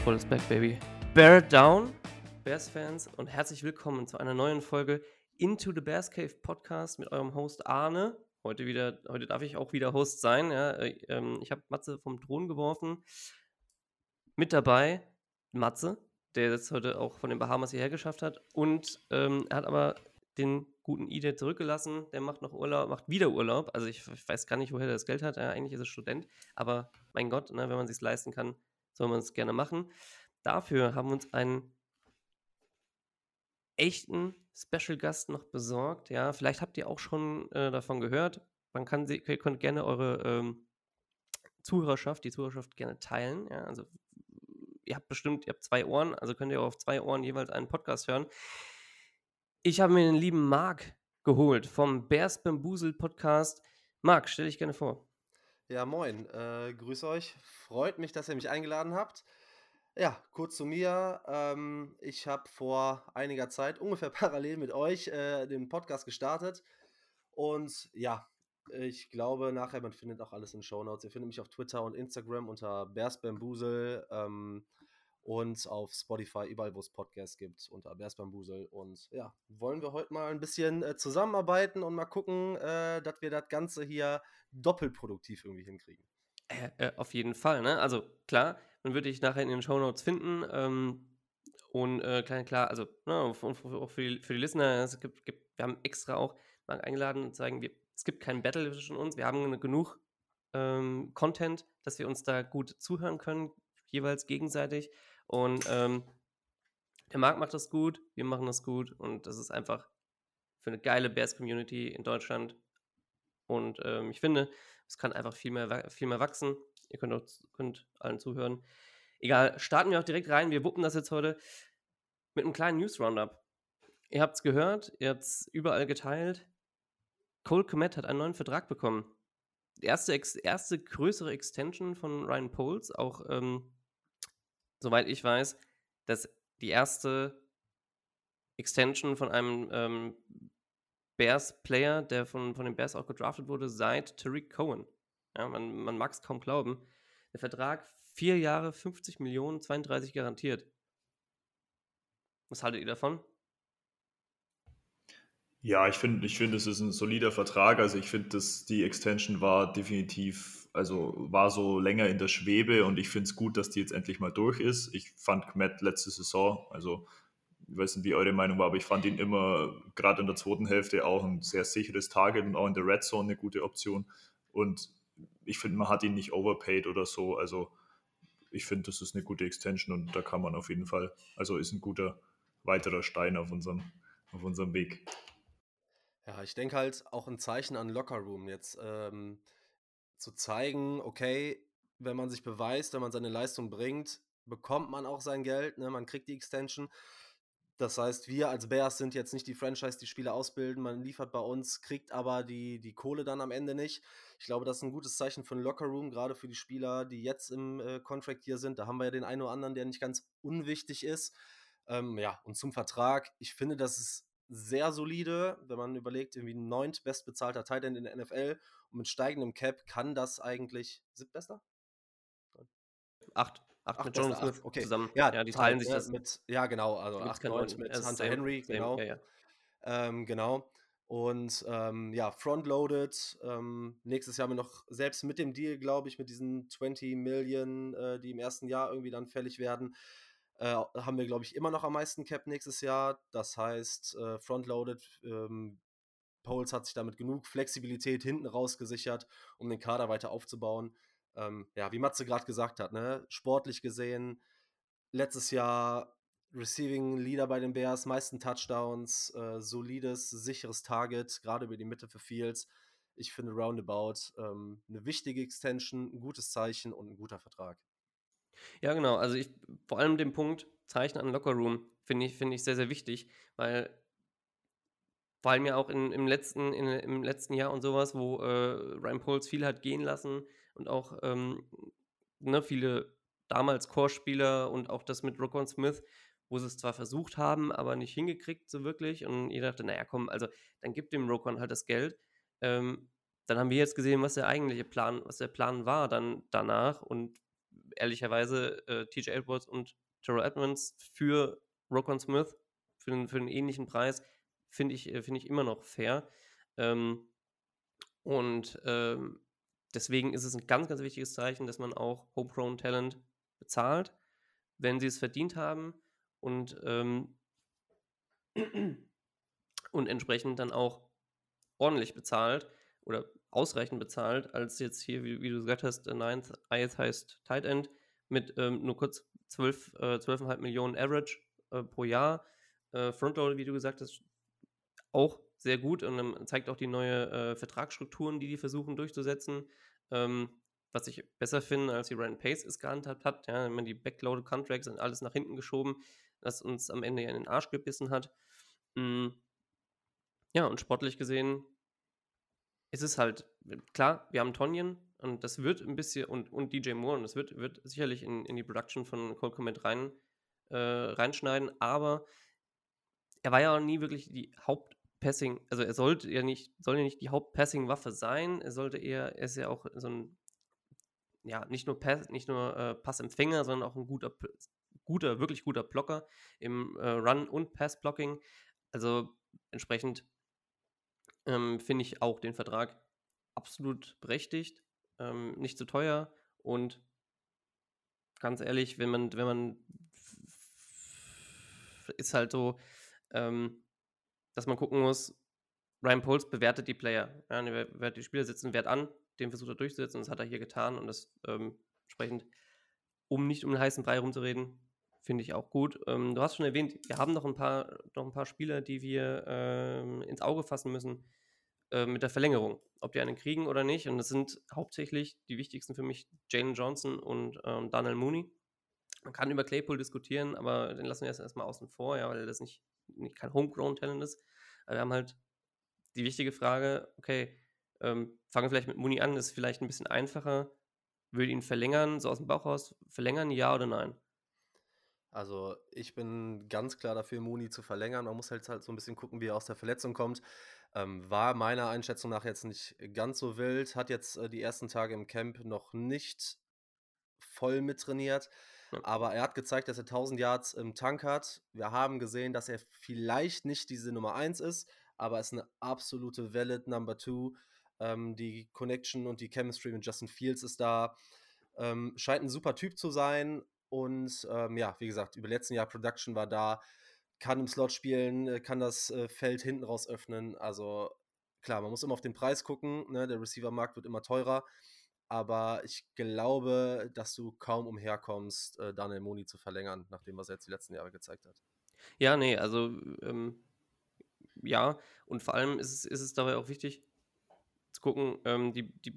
Football is back, baby. Bear it down, Bears-Fans, und herzlich willkommen zu einer neuen Folge Into the Bears Cave Podcast mit eurem Host Arne. Heute wieder, heute darf ich auch wieder Host sein. Ja. Äh, ähm, ich habe Matze vom Thron geworfen. Mit dabei Matze, der es heute auch von den Bahamas hierher geschafft hat. Und ähm, er hat aber den guten Ide zurückgelassen. Der macht noch Urlaub, macht wieder Urlaub. Also ich, ich weiß gar nicht, woher er das Geld hat. Ja, eigentlich ist er Student. Aber mein Gott, ne, wenn man es sich leisten kann, soll man es gerne machen. Dafür haben wir uns einen echten Special Gast noch besorgt. Ja, vielleicht habt ihr auch schon äh, davon gehört. Man kann sie, ihr könnt gerne eure ähm, Zuhörerschaft, die Zuhörerschaft gerne teilen. Ja, also ihr habt bestimmt, ihr habt zwei Ohren, also könnt ihr auf zwei Ohren jeweils einen Podcast hören. Ich habe mir den lieben Marc geholt vom Bears Bambusel Podcast. Marc, stell dich gerne vor. Ja, moin. Äh, grüß euch. Freut mich, dass ihr mich eingeladen habt. Ja, kurz zu mir. Ähm, ich habe vor einiger Zeit, ungefähr parallel mit euch, äh, den Podcast gestartet. Und ja, ich glaube nachher, man findet auch alles in Show Notes. Ihr findet mich auf Twitter und Instagram unter Bears Bambusel. Ähm, und auf Spotify, überall, wo es Podcasts gibt, unter Bärsbambusel. Und ja, wollen wir heute mal ein bisschen äh, zusammenarbeiten und mal gucken, äh, dass wir das Ganze hier doppelproduktiv irgendwie hinkriegen. Äh, äh, auf jeden Fall, ne? Also klar, man würde dich nachher in den Show Notes finden. Ähm, und äh, klar, klar, also ne, auch für die, für die Listener, es gibt, gibt, wir haben extra auch mal eingeladen und zeigen, wir, es gibt kein Battle zwischen uns, wir haben genug ähm, Content, dass wir uns da gut zuhören können, jeweils gegenseitig. Und ähm, der Markt macht das gut, wir machen das gut und das ist einfach für eine geile Bears-Community in Deutschland. Und ähm, ich finde, es kann einfach viel mehr, viel mehr wachsen. Ihr könnt, auch, könnt allen zuhören. Egal, starten wir auch direkt rein. Wir wuppen das jetzt heute mit einem kleinen News-Roundup. Ihr habt es gehört, ihr habt es überall geteilt. Cole Komet hat einen neuen Vertrag bekommen. Die erste, erste größere Extension von Ryan Poles, auch ähm, soweit ich weiß, dass die erste Extension von einem ähm, Bears-Player, der von, von den Bears auch gedraftet wurde, seit Tariq Cohen. Ja, man, man mag es kaum glauben. Der Vertrag, vier Jahre, 50 Millionen, 32 garantiert. Was haltet ihr davon? Ja, ich finde, ich finde, es ist ein solider Vertrag. Also ich finde, dass die Extension war definitiv also war so länger in der Schwebe und ich finde es gut, dass die jetzt endlich mal durch ist. Ich fand Matt letzte Saison, also ich weiß nicht, wie eure Meinung war, aber ich fand ihn immer gerade in der zweiten Hälfte auch ein sehr sicheres Target und auch in der Red Zone eine gute Option. Und ich finde, man hat ihn nicht overpaid oder so. Also ich finde, das ist eine gute Extension und da kann man auf jeden Fall, also ist ein guter weiterer Stein auf unserem, auf unserem Weg. Ja, ich denke halt auch ein Zeichen an Locker Room jetzt. Ähm, zu zeigen, okay, wenn man sich beweist, wenn man seine Leistung bringt, bekommt man auch sein Geld, ne? man kriegt die Extension. Das heißt, wir als Bears sind jetzt nicht die Franchise, die Spieler ausbilden, man liefert bei uns, kriegt aber die, die Kohle dann am Ende nicht. Ich glaube, das ist ein gutes Zeichen für den Lockerroom, gerade für die Spieler, die jetzt im äh, Contract hier sind. Da haben wir ja den einen oder anderen, der nicht ganz unwichtig ist. Ähm, ja, und zum Vertrag, ich finde, das ist sehr solide, wenn man überlegt, irgendwie neunt bestbezahlter Tight in der NFL und mit steigendem Cap kann das eigentlich siebtbester? Acht. Acht, acht mit Jonas Smith okay. zusammen. Ja, ja die teilen sich das. Mit, ja, genau. Also acht, neun mit Hunter same, Henry, same, genau. Ja, ja. Ähm, genau. Und ähm, ja, frontloaded. Ähm, nächstes Jahr haben wir noch, selbst mit dem Deal, glaube ich, mit diesen 20 Millionen, äh, die im ersten Jahr irgendwie dann fällig werden, äh, haben wir, glaube ich, immer noch am meisten Cap nächstes Jahr. Das heißt, äh, frontloaded. Poles hat sich damit genug Flexibilität hinten raus gesichert, um den Kader weiter aufzubauen. Ähm, ja, wie Matze gerade gesagt hat, ne? sportlich gesehen, letztes Jahr Receiving Leader bei den Bears, meisten Touchdowns, äh, solides, sicheres Target, gerade über die Mitte für Fields. Ich finde Roundabout ähm, eine wichtige Extension, ein gutes Zeichen und ein guter Vertrag. Ja, genau. Also ich vor allem den Punkt Zeichen an Locker Room finde ich, find ich sehr, sehr wichtig, weil vor allem ja auch in, im, letzten, in, im letzten Jahr und sowas, wo äh, Ryan Poles viel hat gehen lassen und auch ähm, ne, viele damals Core-Spieler und auch das mit Roquan Smith, wo sie es zwar versucht haben, aber nicht hingekriegt so wirklich. Und ihr dachte, naja, komm, also dann gibt dem Roquan halt das Geld. Ähm, dann haben wir jetzt gesehen, was der eigentliche Plan, was der Plan war dann danach und ehrlicherweise äh, TJ Edwards und Terrell Edmonds für Rokon Smith für für einen ähnlichen Preis finde ich, äh, find ich immer noch fair. Ähm, und ähm, deswegen ist es ein ganz, ganz wichtiges Zeichen, dass man auch Homegrown Talent bezahlt, wenn sie es verdient haben und, ähm, und entsprechend dann auch ordentlich bezahlt oder ausreichend bezahlt, als jetzt hier, wie, wie du gesagt hast, der Ninth Highest heißt Tight End mit ähm, nur kurz 12, äh, 12,5 Millionen Average äh, pro Jahr. Äh, Frontloader, wie du gesagt hast, auch sehr gut und ähm, zeigt auch die neue äh, Vertragsstrukturen, die die versuchen durchzusetzen. Ähm, was ich besser finde, als die Ryan Pace es gehandhabt hat. Ja, man die Backloaded Contracts und alles nach hinten geschoben, das uns am Ende ja in den Arsch gebissen hat. Mhm. Ja, und sportlich gesehen ist es halt, klar, wir haben Tonjen und das wird ein bisschen, und, und DJ Moore, und das wird, wird sicherlich in, in die Production von Cold Comet rein, äh, reinschneiden, aber er war ja auch nie wirklich die Hauptpassing, also er sollte ja nicht, soll ja nicht die Hauptpassing-Waffe sein, er sollte eher, er ist ja auch so ein, ja, nicht nur, Pass, nicht nur äh, Passempfänger, sondern auch ein guter, guter, wirklich guter Blocker im äh, Run- und Pass-Blocking. Also entsprechend ähm, finde ich auch den Vertrag absolut berechtigt, ähm, nicht zu teuer und ganz ehrlich, wenn man, wenn man ist halt so, ähm, dass man gucken muss, Ryan Poles bewertet die Player. Ja, ne, die Spieler setzen Wert an, den versucht er durchzusetzen das hat er hier getan und das ähm, entsprechend, um nicht um den heißen Brei rumzureden, finde ich auch gut. Ähm, du hast schon erwähnt, wir haben noch ein paar, noch ein paar Spieler, die wir ähm, ins Auge fassen müssen äh, mit der Verlängerung, ob die einen kriegen oder nicht. Und das sind hauptsächlich die wichtigsten für mich Jalen Johnson und ähm, Daniel Mooney. Man kann über Claypool diskutieren, aber den lassen wir jetzt erstmal außen vor, ja, weil das nicht, nicht kein Homegrown-Talent ist. Aber wir haben halt die wichtige Frage, okay, ähm, fangen wir vielleicht mit Mooney an, ist vielleicht ein bisschen einfacher. Will ihn verlängern, so aus dem Bauch raus, verlängern, ja oder nein? Also ich bin ganz klar dafür, Mooney zu verlängern. Man muss halt, halt so ein bisschen gucken, wie er aus der Verletzung kommt. Ähm, war meiner Einschätzung nach jetzt nicht ganz so wild, hat jetzt äh, die ersten Tage im Camp noch nicht voll mittrainiert. Aber er hat gezeigt, dass er 1000 Yards im Tank hat. Wir haben gesehen, dass er vielleicht nicht diese Nummer 1 ist, aber ist eine absolute valid Number 2. Ähm, die Connection und die Chemistry mit Justin Fields ist da. Ähm, scheint ein super Typ zu sein. Und ähm, ja, wie gesagt, über letzten Jahr Production war da, kann im Slot spielen, äh, kann das äh, Feld hinten raus öffnen. Also klar, man muss immer auf den Preis gucken. Ne? Der Receiver-Markt wird immer teurer. Aber ich glaube, dass du kaum umherkommst, äh, Daniel Moni zu verlängern, nachdem was er jetzt die letzten Jahre gezeigt hat. Ja, nee, also ähm, ja, und vor allem ist es, ist es dabei auch wichtig zu gucken, ähm, die, die,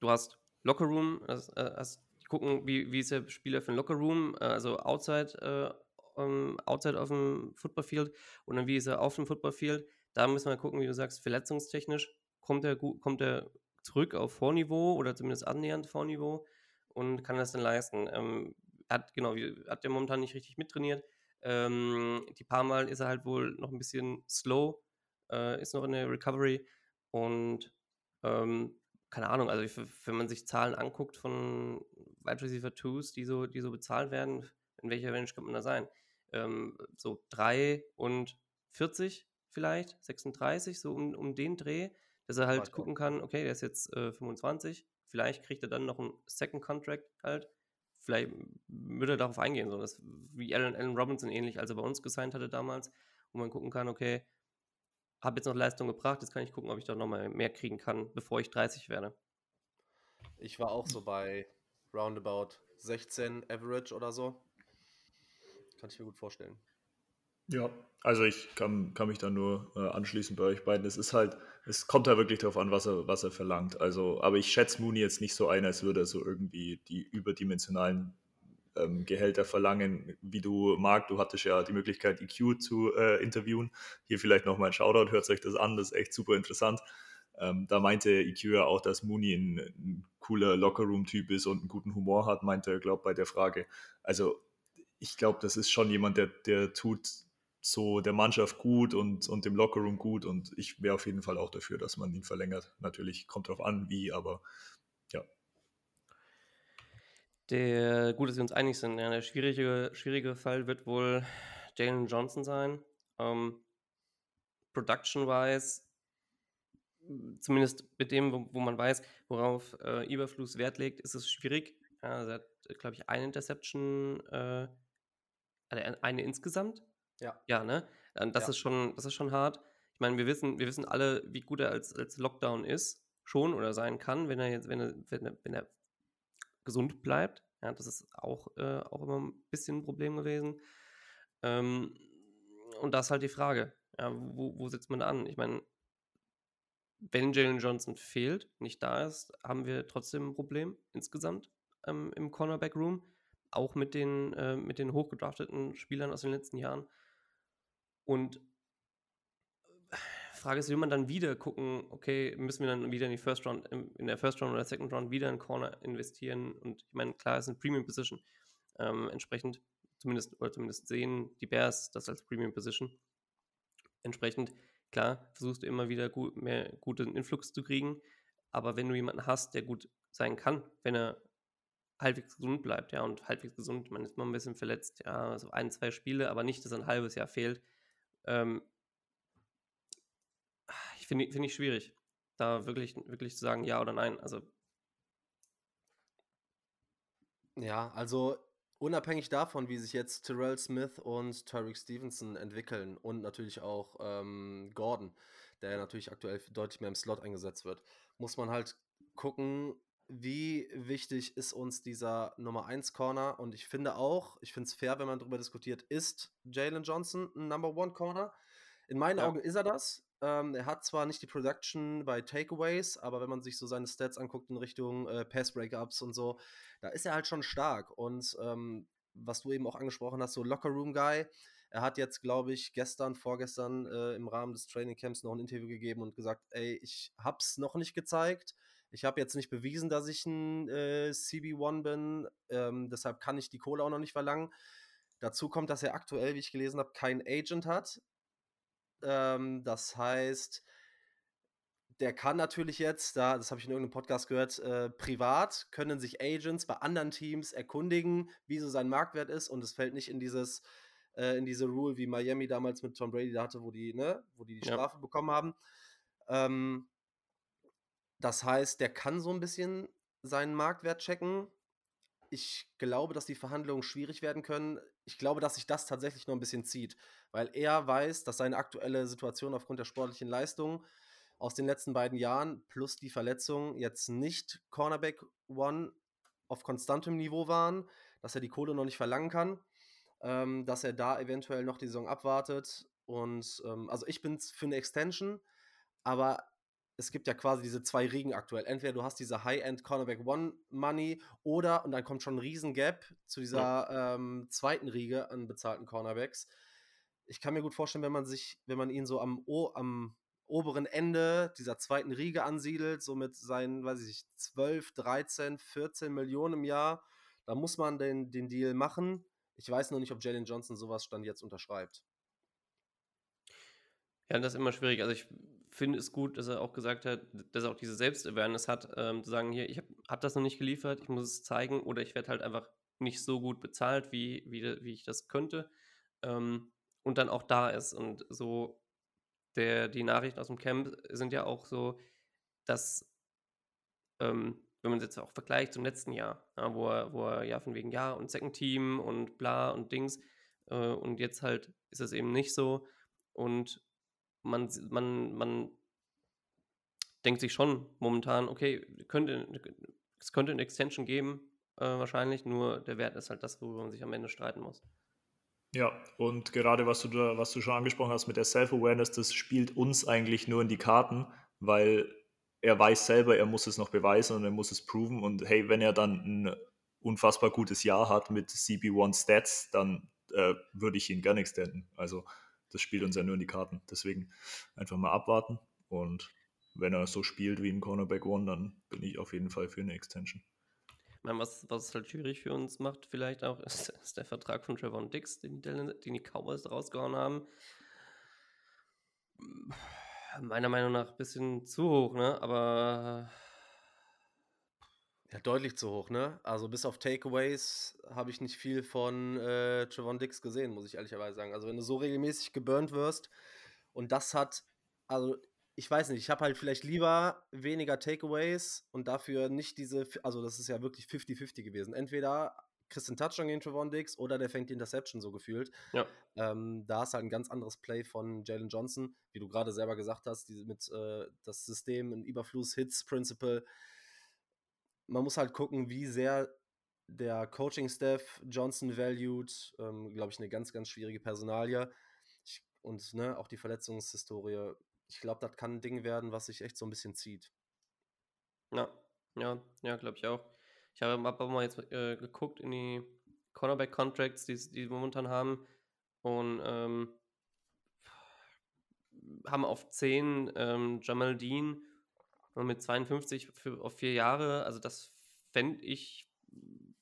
du hast Lockerroom, hast, äh, hast gucken, wie, wie ist der Spieler für ein Lockerroom, äh, also outside, äh, um, outside auf dem Footballfield und dann wie ist er auf dem Footballfield. Da müssen wir gucken, wie du sagst, verletzungstechnisch kommt er, kommt er zurück auf Vorniveau oder zumindest annähernd Vorniveau und kann das dann leisten. Ähm, hat, genau, hat der momentan nicht richtig mittrainiert. Ähm, die paar Mal ist er halt wohl noch ein bisschen slow, äh, ist noch in der Recovery und ähm, keine Ahnung, also wenn man sich Zahlen anguckt von Wide Receiver 2s, die so, die so bezahlt werden, in welcher Range könnte man da sein? Ähm, so 3 und 40 vielleicht, 36, so um, um den Dreh, dass er halt gucken kann, okay, der ist jetzt äh, 25, vielleicht kriegt er dann noch einen Second Contract halt. Vielleicht würde er darauf eingehen, so dass wie Allen, Allen Robinson ähnlich, als er bei uns gesigned hatte damals, wo man gucken kann, okay, habe jetzt noch Leistung gebracht, jetzt kann ich gucken, ob ich da nochmal mehr kriegen kann, bevor ich 30 werde. Ich war auch so bei roundabout 16 Average oder so. Kann ich mir gut vorstellen. Ja, also ich kann, kann mich da nur äh, anschließen bei euch beiden. Es ist halt, es kommt da wirklich darauf an, was er, was er verlangt. Also, aber ich schätze Mooney jetzt nicht so ein, als würde er so irgendwie die überdimensionalen ähm, Gehälter verlangen, wie du, Marc, du hattest ja die Möglichkeit, EQ zu äh, interviewen. Hier vielleicht nochmal ein Shoutout, hört euch das an, das ist echt super interessant. Ähm, da meinte EQ ja auch, dass Mooney ein, ein cooler Lockerroom-Typ ist und einen guten Humor hat, meinte er, glaube bei der Frage. Also ich glaube, das ist schon jemand, der, der tut so der Mannschaft gut und, und dem Lockerroom gut und ich wäre auf jeden Fall auch dafür, dass man ihn verlängert. Natürlich kommt darauf an, wie, aber ja. Der, gut, dass wir uns einig sind. Ja, der schwierige, schwierige Fall wird wohl Jalen Johnson sein. Ähm, Production-wise, zumindest mit dem, wo, wo man weiß, worauf äh, Überfluss Wert legt, ist es schwierig. Ja, er hat, glaube ich, eine Interception, äh, eine insgesamt. Ja. Ja, ne? Das, ja. Ist schon, das ist schon hart. Ich meine, wir wissen, wir wissen alle, wie gut er als, als Lockdown ist, schon oder sein kann, wenn er jetzt, wenn er, wenn er, wenn er gesund bleibt. Ja, das ist auch, äh, auch immer ein bisschen ein Problem gewesen. Ähm, und das ist halt die Frage. Ja, wo, wo setzt man da an? Ich meine, wenn Jalen Johnson fehlt, nicht da ist, haben wir trotzdem ein Problem insgesamt ähm, im Cornerback-Room. Auch mit den, äh, mit den hochgedrafteten Spielern aus den letzten Jahren. Und Frage ist, will man dann wieder gucken, okay, müssen wir dann wieder in die First Round, in der First Round oder Second Round wieder in Corner investieren? Und ich meine, klar, es ist eine Premium Position. Ähm, entsprechend, zumindest, oder zumindest sehen die Bears das als Premium Position. Entsprechend, klar, versuchst du immer wieder gut, mehr guten Influx zu kriegen. Aber wenn du jemanden hast, der gut sein kann, wenn er halbwegs gesund bleibt, ja, und halbwegs gesund, man ist mal ein bisschen verletzt, ja, so ein, zwei Spiele, aber nicht, dass er ein halbes Jahr fehlt, ähm, finde find ich schwierig, da wirklich, wirklich zu sagen, ja oder nein. Also. Ja, also unabhängig davon, wie sich jetzt Terrell Smith und Tyreek Stevenson entwickeln und natürlich auch ähm, Gordon, der natürlich aktuell deutlich mehr im Slot eingesetzt wird, muss man halt gucken, wie wichtig ist uns dieser Nummer 1 Corner und ich finde auch, ich finde es fair, wenn man darüber diskutiert, ist Jalen Johnson ein Number 1 Corner? In meinen ja. Augen ist er das. Ähm, er hat zwar nicht die Production bei Takeaways, aber wenn man sich so seine Stats anguckt in Richtung äh, Pass-Breakups und so, da ist er halt schon stark. Und ähm, was du eben auch angesprochen hast, so Locker-Room-Guy, er hat jetzt, glaube ich, gestern, vorgestern äh, im Rahmen des Training Camps noch ein Interview gegeben und gesagt, ey, ich hab's noch nicht gezeigt. Ich habe jetzt nicht bewiesen, dass ich ein äh, CB1 bin, ähm, deshalb kann ich die Kohle auch noch nicht verlangen. Dazu kommt, dass er aktuell, wie ich gelesen habe, kein Agent hat. Ähm, das heißt, der kann natürlich jetzt, da, das habe ich in irgendeinem Podcast gehört, äh, privat können sich Agents bei anderen Teams erkundigen, wie so sein Marktwert ist und es fällt nicht in dieses äh, in diese Rule, wie Miami damals mit Tom Brady da hatte, wo die, ne, wo die die Strafe ja. bekommen haben. Ähm, das heißt, der kann so ein bisschen seinen Marktwert checken. Ich glaube, dass die Verhandlungen schwierig werden können. Ich glaube, dass sich das tatsächlich noch ein bisschen zieht weil er weiß, dass seine aktuelle Situation aufgrund der sportlichen Leistung aus den letzten beiden Jahren plus die Verletzung jetzt nicht Cornerback One auf konstantem Niveau waren, dass er die Kohle noch nicht verlangen kann, ähm, dass er da eventuell noch die Saison abwartet. Und ähm, also ich bin für eine Extension, aber es gibt ja quasi diese zwei Riegen aktuell. Entweder du hast diese High-End Cornerback One Money oder, und dann kommt schon ein riesen Gap zu dieser ja. ähm, zweiten Riege an bezahlten Cornerbacks ich kann mir gut vorstellen, wenn man sich, wenn man ihn so am, o am oberen Ende dieser zweiten Riege ansiedelt, so mit seinen, weiß ich nicht, 12, 13, 14 Millionen im Jahr, da muss man den, den Deal machen. Ich weiß noch nicht, ob Jalen Johnson sowas Stand jetzt unterschreibt. Ja, das ist immer schwierig. Also ich finde es gut, dass er auch gesagt hat, dass er auch diese Selbstawareness hat, ähm, zu sagen, hier, ich habe hab das noch nicht geliefert, ich muss es zeigen oder ich werde halt einfach nicht so gut bezahlt, wie, wie, wie ich das könnte. Ähm, und dann auch da ist. Und so der, die Nachrichten aus dem Camp sind ja auch so, dass, ähm, wenn man es jetzt auch vergleicht zum letzten Jahr, ja, wo, er, wo er ja von wegen ja und Second Team und bla und Dings äh, und jetzt halt ist es eben nicht so und man, man, man denkt sich schon momentan, okay, könnte, es könnte eine Extension geben, äh, wahrscheinlich, nur der Wert ist halt das, worüber man sich am Ende streiten muss. Ja, und gerade was du da, was du schon angesprochen hast mit der Self-Awareness, das spielt uns eigentlich nur in die Karten, weil er weiß selber, er muss es noch beweisen und er muss es proven. Und hey, wenn er dann ein unfassbar gutes Jahr hat mit CB1 Stats, dann äh, würde ich ihn gerne extenden. Also das spielt uns ja nur in die Karten. Deswegen einfach mal abwarten. Und wenn er so spielt wie ein Cornerback One, dann bin ich auf jeden Fall für eine Extension meine, was, was es halt schwierig für uns macht, vielleicht auch, ist, ist der Vertrag von Trevor und Dix, den, den die Cowboys rausgehauen haben. Meiner Meinung nach ein bisschen zu hoch, ne? Aber Ja, deutlich zu hoch, ne? Also bis auf Takeaways habe ich nicht viel von äh, Trevon Dix gesehen, muss ich ehrlicherweise sagen. Also wenn du so regelmäßig geburnt wirst und das hat, also ich weiß nicht, ich habe halt vielleicht lieber weniger Takeaways und dafür nicht diese, also das ist ja wirklich 50-50 gewesen. Entweder kriegst du einen Touchdown gegen Trevon Dix oder der fängt die Interception so gefühlt. Ja. Ähm, da ist halt ein ganz anderes Play von Jalen Johnson, wie du gerade selber gesagt hast, die, mit äh, das System, ein Überfluss-Hits-Principle man muss halt gucken, wie sehr der Coaching-Staff Johnson valued. Ähm, Glaube ich, eine ganz, ganz schwierige Personalie. Ich, und ne, auch die Verletzungshistorie. Ich glaube, das kann ein Ding werden, was sich echt so ein bisschen zieht. Ja, ja, ja, glaube ich auch. Ich habe hab mal jetzt äh, geguckt in die Cornerback-Contracts, die, die wir momentan haben. Und ähm, haben auf 10 ähm, Jamal Dean und mit 52 für, auf vier Jahre, also das fände ich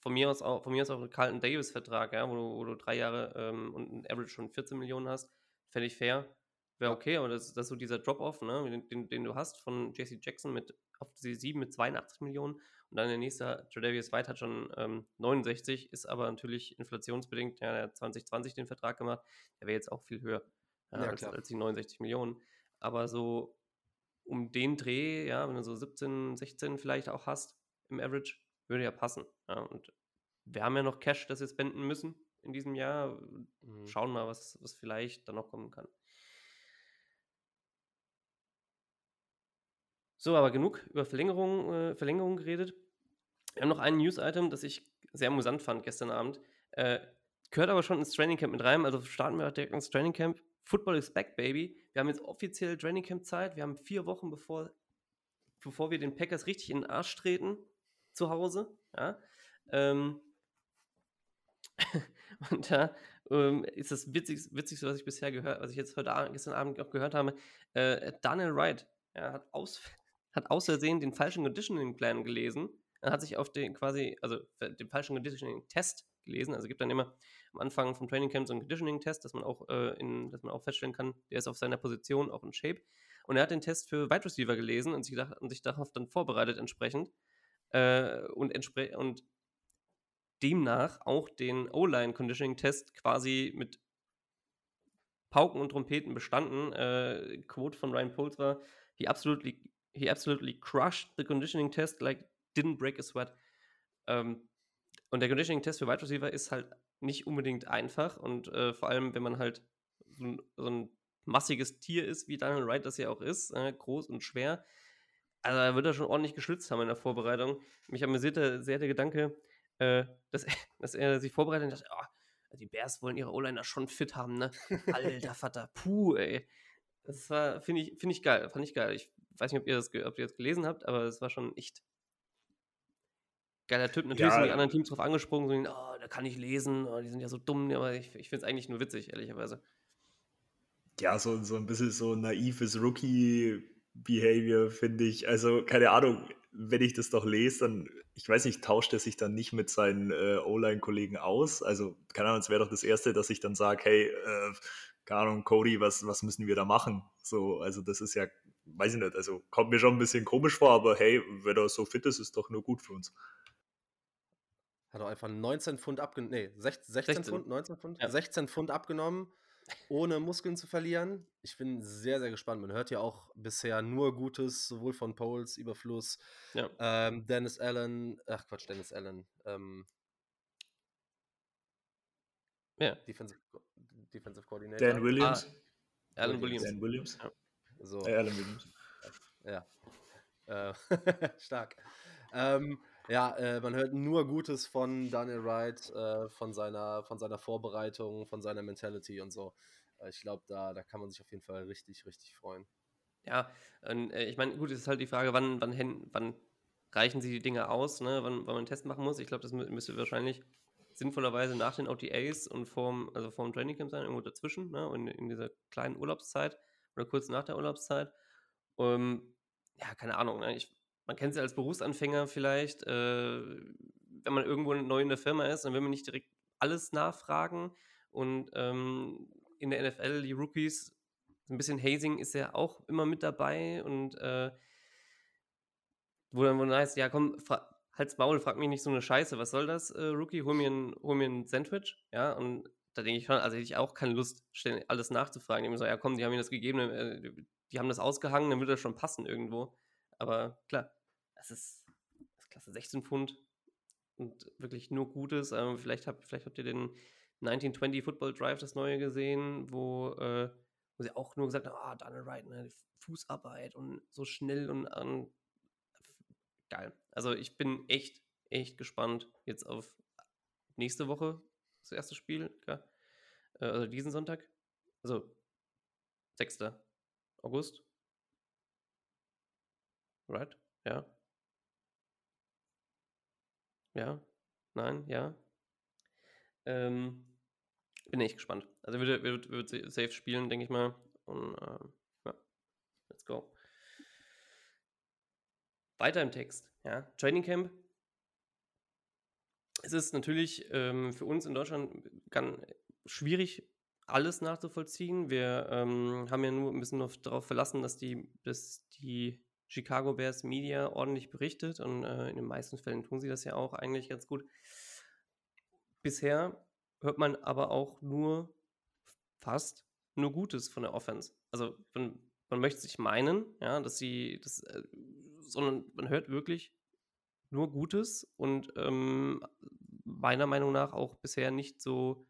von mir aus auch, von mir aus auch einen Carlton Davis-Vertrag, ja, wo du, wo du drei Jahre ähm, und ein Average schon 14 Millionen hast, fände ich fair. Wäre okay, aber das, das ist so dieser Drop-Off, ne, den, den, den, du hast von JC Jackson mit auf die 7 mit 82 Millionen und dann der nächste, Tredavious White hat schon ähm, 69, ist aber natürlich inflationsbedingt, ja, der hat 2020 den Vertrag gemacht, der wäre jetzt auch viel höher ja, als, als die 69 Millionen. Aber so um den Dreh, ja, wenn du so 17, 16 vielleicht auch hast im Average, würde ja passen. Ja, und wir haben ja noch Cash, das wir spenden müssen in diesem Jahr. Mhm. Schauen mal, was, was vielleicht dann noch kommen kann. So, aber genug über Verlängerung, äh, Verlängerung geredet. Wir haben noch ein News-Item, das ich sehr amüsant fand gestern Abend. Äh, gehört aber schon ins Training Camp mit rein. Also starten wir direkt ins Training Camp. Football is back, baby. Wir haben jetzt offiziell Training Camp Zeit. Wir haben vier Wochen, bevor, bevor wir den Packers richtig in den Arsch treten zu Hause. Ja. Ähm, und da ähm, ist das Witzigste, Witzigste, was ich bisher gehört, was ich jetzt heute Abend, gestern Abend auch gehört habe. Äh, Daniel Wright ja, hat, aus, hat aus Versehen den falschen Conditioning Plan gelesen. Er hat sich auf den quasi, also den falschen Conditioning Test gelesen. Also gibt dann immer am Anfang vom Training Camp so einen Conditioning-Test, dass man auch äh, in, dass man auch feststellen kann, der ist auf seiner Position auch in Shape. Und er hat den Test für Wide Receiver gelesen und sich, gedacht, und sich darauf dann vorbereitet entsprechend. Äh, und, entspre und demnach auch den O-Line Conditioning Test quasi mit Pauken und Trompeten bestanden. Äh, Quote von Ryan Poles war, he absolutely, he absolutely crushed the conditioning test, like didn't break a sweat. Ähm, und der Conditioning-Test für Wide Receiver ist halt nicht unbedingt einfach und äh, vor allem, wenn man halt so ein, so ein, massiges Tier ist, wie Daniel Wright das ja auch ist, äh, groß und schwer. Also da wird er schon ordentlich geschützt haben in der Vorbereitung. Mich amüsierte sehr der Gedanke, äh, dass, er, dass er sich vorbereitet und dachte, oh, die Bears wollen ihre O-Liner schon fit haben, ne? Alter Vater, puh, ey. Das war, finde ich, find ich geil, fand ich geil. Ich weiß nicht, ob ihr das, ob ihr das gelesen habt, aber es war schon echt geiler Typ. Natürlich ja, sind die anderen Teams drauf angesprungen, so, oh, da kann ich lesen, oh, die sind ja so dumm, aber ich, ich finde es eigentlich nur witzig, ehrlicherweise. Ja, so, so ein bisschen so naives Rookie-Behavior, finde ich. Also, keine Ahnung, wenn ich das doch lese, dann, ich weiß nicht, tauscht er sich dann nicht mit seinen äh, O-Line-Kollegen aus? Also, keine Ahnung, es wäre doch das Erste, dass ich dann sage, hey, äh, keine Ahnung, Cody, was, was müssen wir da machen? So, also das ist ja, weiß ich nicht, also kommt mir schon ein bisschen komisch vor, aber hey, wenn er so fit ist, ist doch nur gut für uns. Hat auch einfach 19 Pfund abgenommen. Nee, 16, 16, 16, Pfund, 19 Pfund? Ja. 16 Pfund abgenommen, ohne Muskeln zu verlieren. Ich bin sehr, sehr gespannt. Man hört ja auch bisher nur Gutes, sowohl von Poles, Überfluss, ja. ähm, Dennis Allen, ach Quatsch, Dennis Allen. Ähm, ja. Defensive, Defensive Coordinator. Dan Williams. Ah, Alan Williams. Dan Williams. Ja. So. Äh, Alan Williams. Ja. Äh, stark. Ähm, ja, äh, man hört nur Gutes von Daniel Wright, äh, von, seiner, von seiner Vorbereitung, von seiner Mentality und so. Äh, ich glaube, da, da kann man sich auf jeden Fall richtig, richtig freuen. Ja, und, äh, ich meine, gut, es ist halt die Frage, wann, wann, wann reichen sie die Dinge aus, ne? wann, wann man einen Test machen muss. Ich glaube, das müsste wahrscheinlich sinnvollerweise nach den OTAs und vorm, also vorm Trainingcamp sein, irgendwo dazwischen, ne? in, in dieser kleinen Urlaubszeit oder kurz nach der Urlaubszeit. Um, ähm, ja, keine Ahnung. Ne? Ich man kennt ja als Berufsanfänger vielleicht, äh, wenn man irgendwo neu in der Firma ist, dann will man nicht direkt alles nachfragen. Und ähm, in der NFL, die Rookies, ein bisschen Hazing ist ja auch immer mit dabei und äh, wo dann, wo dann heißt, ja komm, halt's Maul, frag mich nicht so eine Scheiße, was soll das, äh, Rookie, hol mir, ein, hol mir ein Sandwich, ja, und da denke ich schon, also hätte ich auch keine Lust, alles nachzufragen. Ich so, ja komm, die haben mir das gegeben, äh, die haben das ausgehangen, dann wird das schon passen irgendwo. Aber klar, das ist, das ist klasse, 16 Pfund und wirklich nur Gutes. Ähm, vielleicht, hab, vielleicht habt ihr den 1920 Football Drive, das neue gesehen, wo, äh, wo sie auch nur gesagt haben, ah, oh, Daniel Wright, ne, Fußarbeit und so schnell und um, geil. Also ich bin echt, echt gespannt jetzt auf nächste Woche, das erste Spiel, ja. Äh, also diesen Sonntag. Also 6. August. Right? Ja. Ja. Nein, ja. Ähm, bin echt gespannt. Also wird, wird, wird safe spielen, denke ich mal. Und ähm, ja, let's go. Weiter im Text, ja. Training Camp. Es ist natürlich ähm, für uns in Deutschland ganz schwierig, alles nachzuvollziehen. Wir ähm, haben ja nur ein bisschen darauf verlassen, dass die, dass die Chicago Bears Media ordentlich berichtet und äh, in den meisten Fällen tun sie das ja auch eigentlich ganz gut. Bisher hört man aber auch nur fast nur Gutes von der Offense. Also man, man möchte sich meinen, ja, dass sie, das, äh, sondern man hört wirklich nur Gutes und ähm, meiner Meinung nach auch bisher nicht so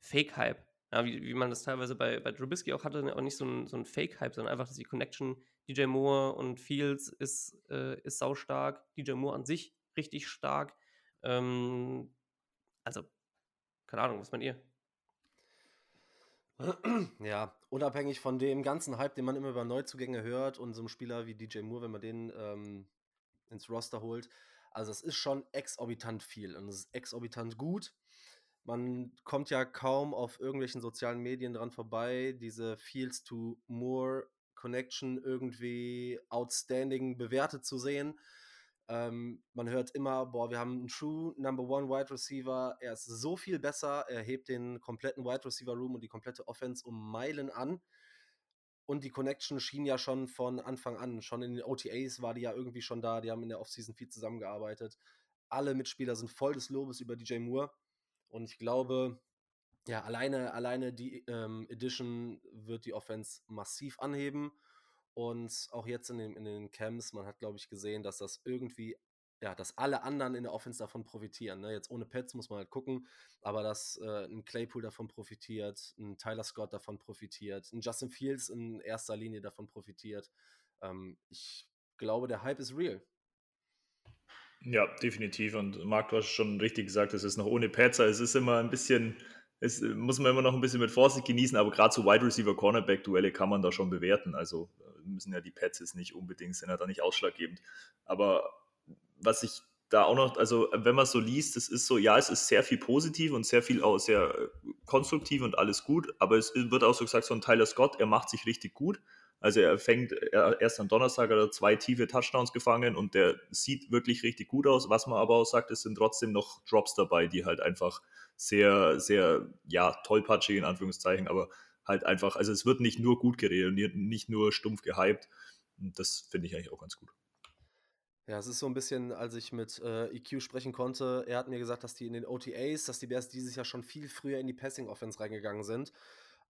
Fake-Hype. Ja, wie, wie man das teilweise bei, bei Trubisky auch hatte, auch nicht so ein, so ein Fake-Hype, sondern einfach, dass die Connection DJ Moore und Fields ist, äh, ist saustark, DJ Moore an sich richtig stark. Ähm, also, keine Ahnung, was meint ihr? Ja, unabhängig von dem ganzen Hype, den man immer über Neuzugänge hört und so einem Spieler wie DJ Moore, wenn man den ähm, ins Roster holt, also es ist schon exorbitant viel und es ist exorbitant gut. Man kommt ja kaum auf irgendwelchen sozialen Medien dran vorbei, diese Fields to Moore Connection irgendwie outstanding bewertet zu sehen. Ähm, man hört immer, boah, wir haben einen True Number One Wide Receiver. Er ist so viel besser. Er hebt den kompletten Wide Receiver Room und die komplette Offense um Meilen an. Und die Connection schien ja schon von Anfang an. Schon in den OTAs war die ja irgendwie schon da. Die haben in der Offseason viel zusammengearbeitet. Alle Mitspieler sind voll des Lobes über DJ Moore. Und ich glaube, ja, alleine, alleine die ähm, Edition wird die Offense massiv anheben. Und auch jetzt in den, in den Camps, man hat, glaube ich, gesehen, dass das irgendwie, ja, dass alle anderen in der Offense davon profitieren. Ne? Jetzt ohne Pets muss man halt gucken, aber dass äh, ein Claypool davon profitiert, ein Tyler Scott davon profitiert, ein Justin Fields in erster Linie davon profitiert. Ähm, ich glaube, der Hype ist real. Ja, definitiv. Und Marc, du hast schon richtig gesagt, es ist noch ohne Petzer. Es ist immer ein bisschen, es muss man immer noch ein bisschen mit Vorsicht genießen, aber gerade so Wide Receiver Cornerback Duelle kann man da schon bewerten. Also äh, müssen ja die Pets nicht unbedingt, sind ja da nicht ausschlaggebend. Aber was ich da auch noch, also wenn man so liest, es ist so, ja, es ist sehr viel positiv und sehr viel auch sehr äh, konstruktiv und alles gut, aber es wird auch so gesagt, so ein Tyler Scott, er macht sich richtig gut. Also er fängt er, erst am Donnerstag oder zwei tiefe Touchdowns gefangen und der sieht wirklich richtig gut aus. Was man aber auch sagt, es sind trotzdem noch Drops dabei, die halt einfach sehr, sehr, ja, tollpatschig in Anführungszeichen, aber halt einfach, also es wird nicht nur gut geredet und nicht nur stumpf gehypt. Und das finde ich eigentlich auch ganz gut. Ja, es ist so ein bisschen, als ich mit äh, EQ sprechen konnte, er hat mir gesagt, dass die in den OTAs, dass die Bears dieses Jahr schon viel früher in die Passing-Offense reingegangen sind.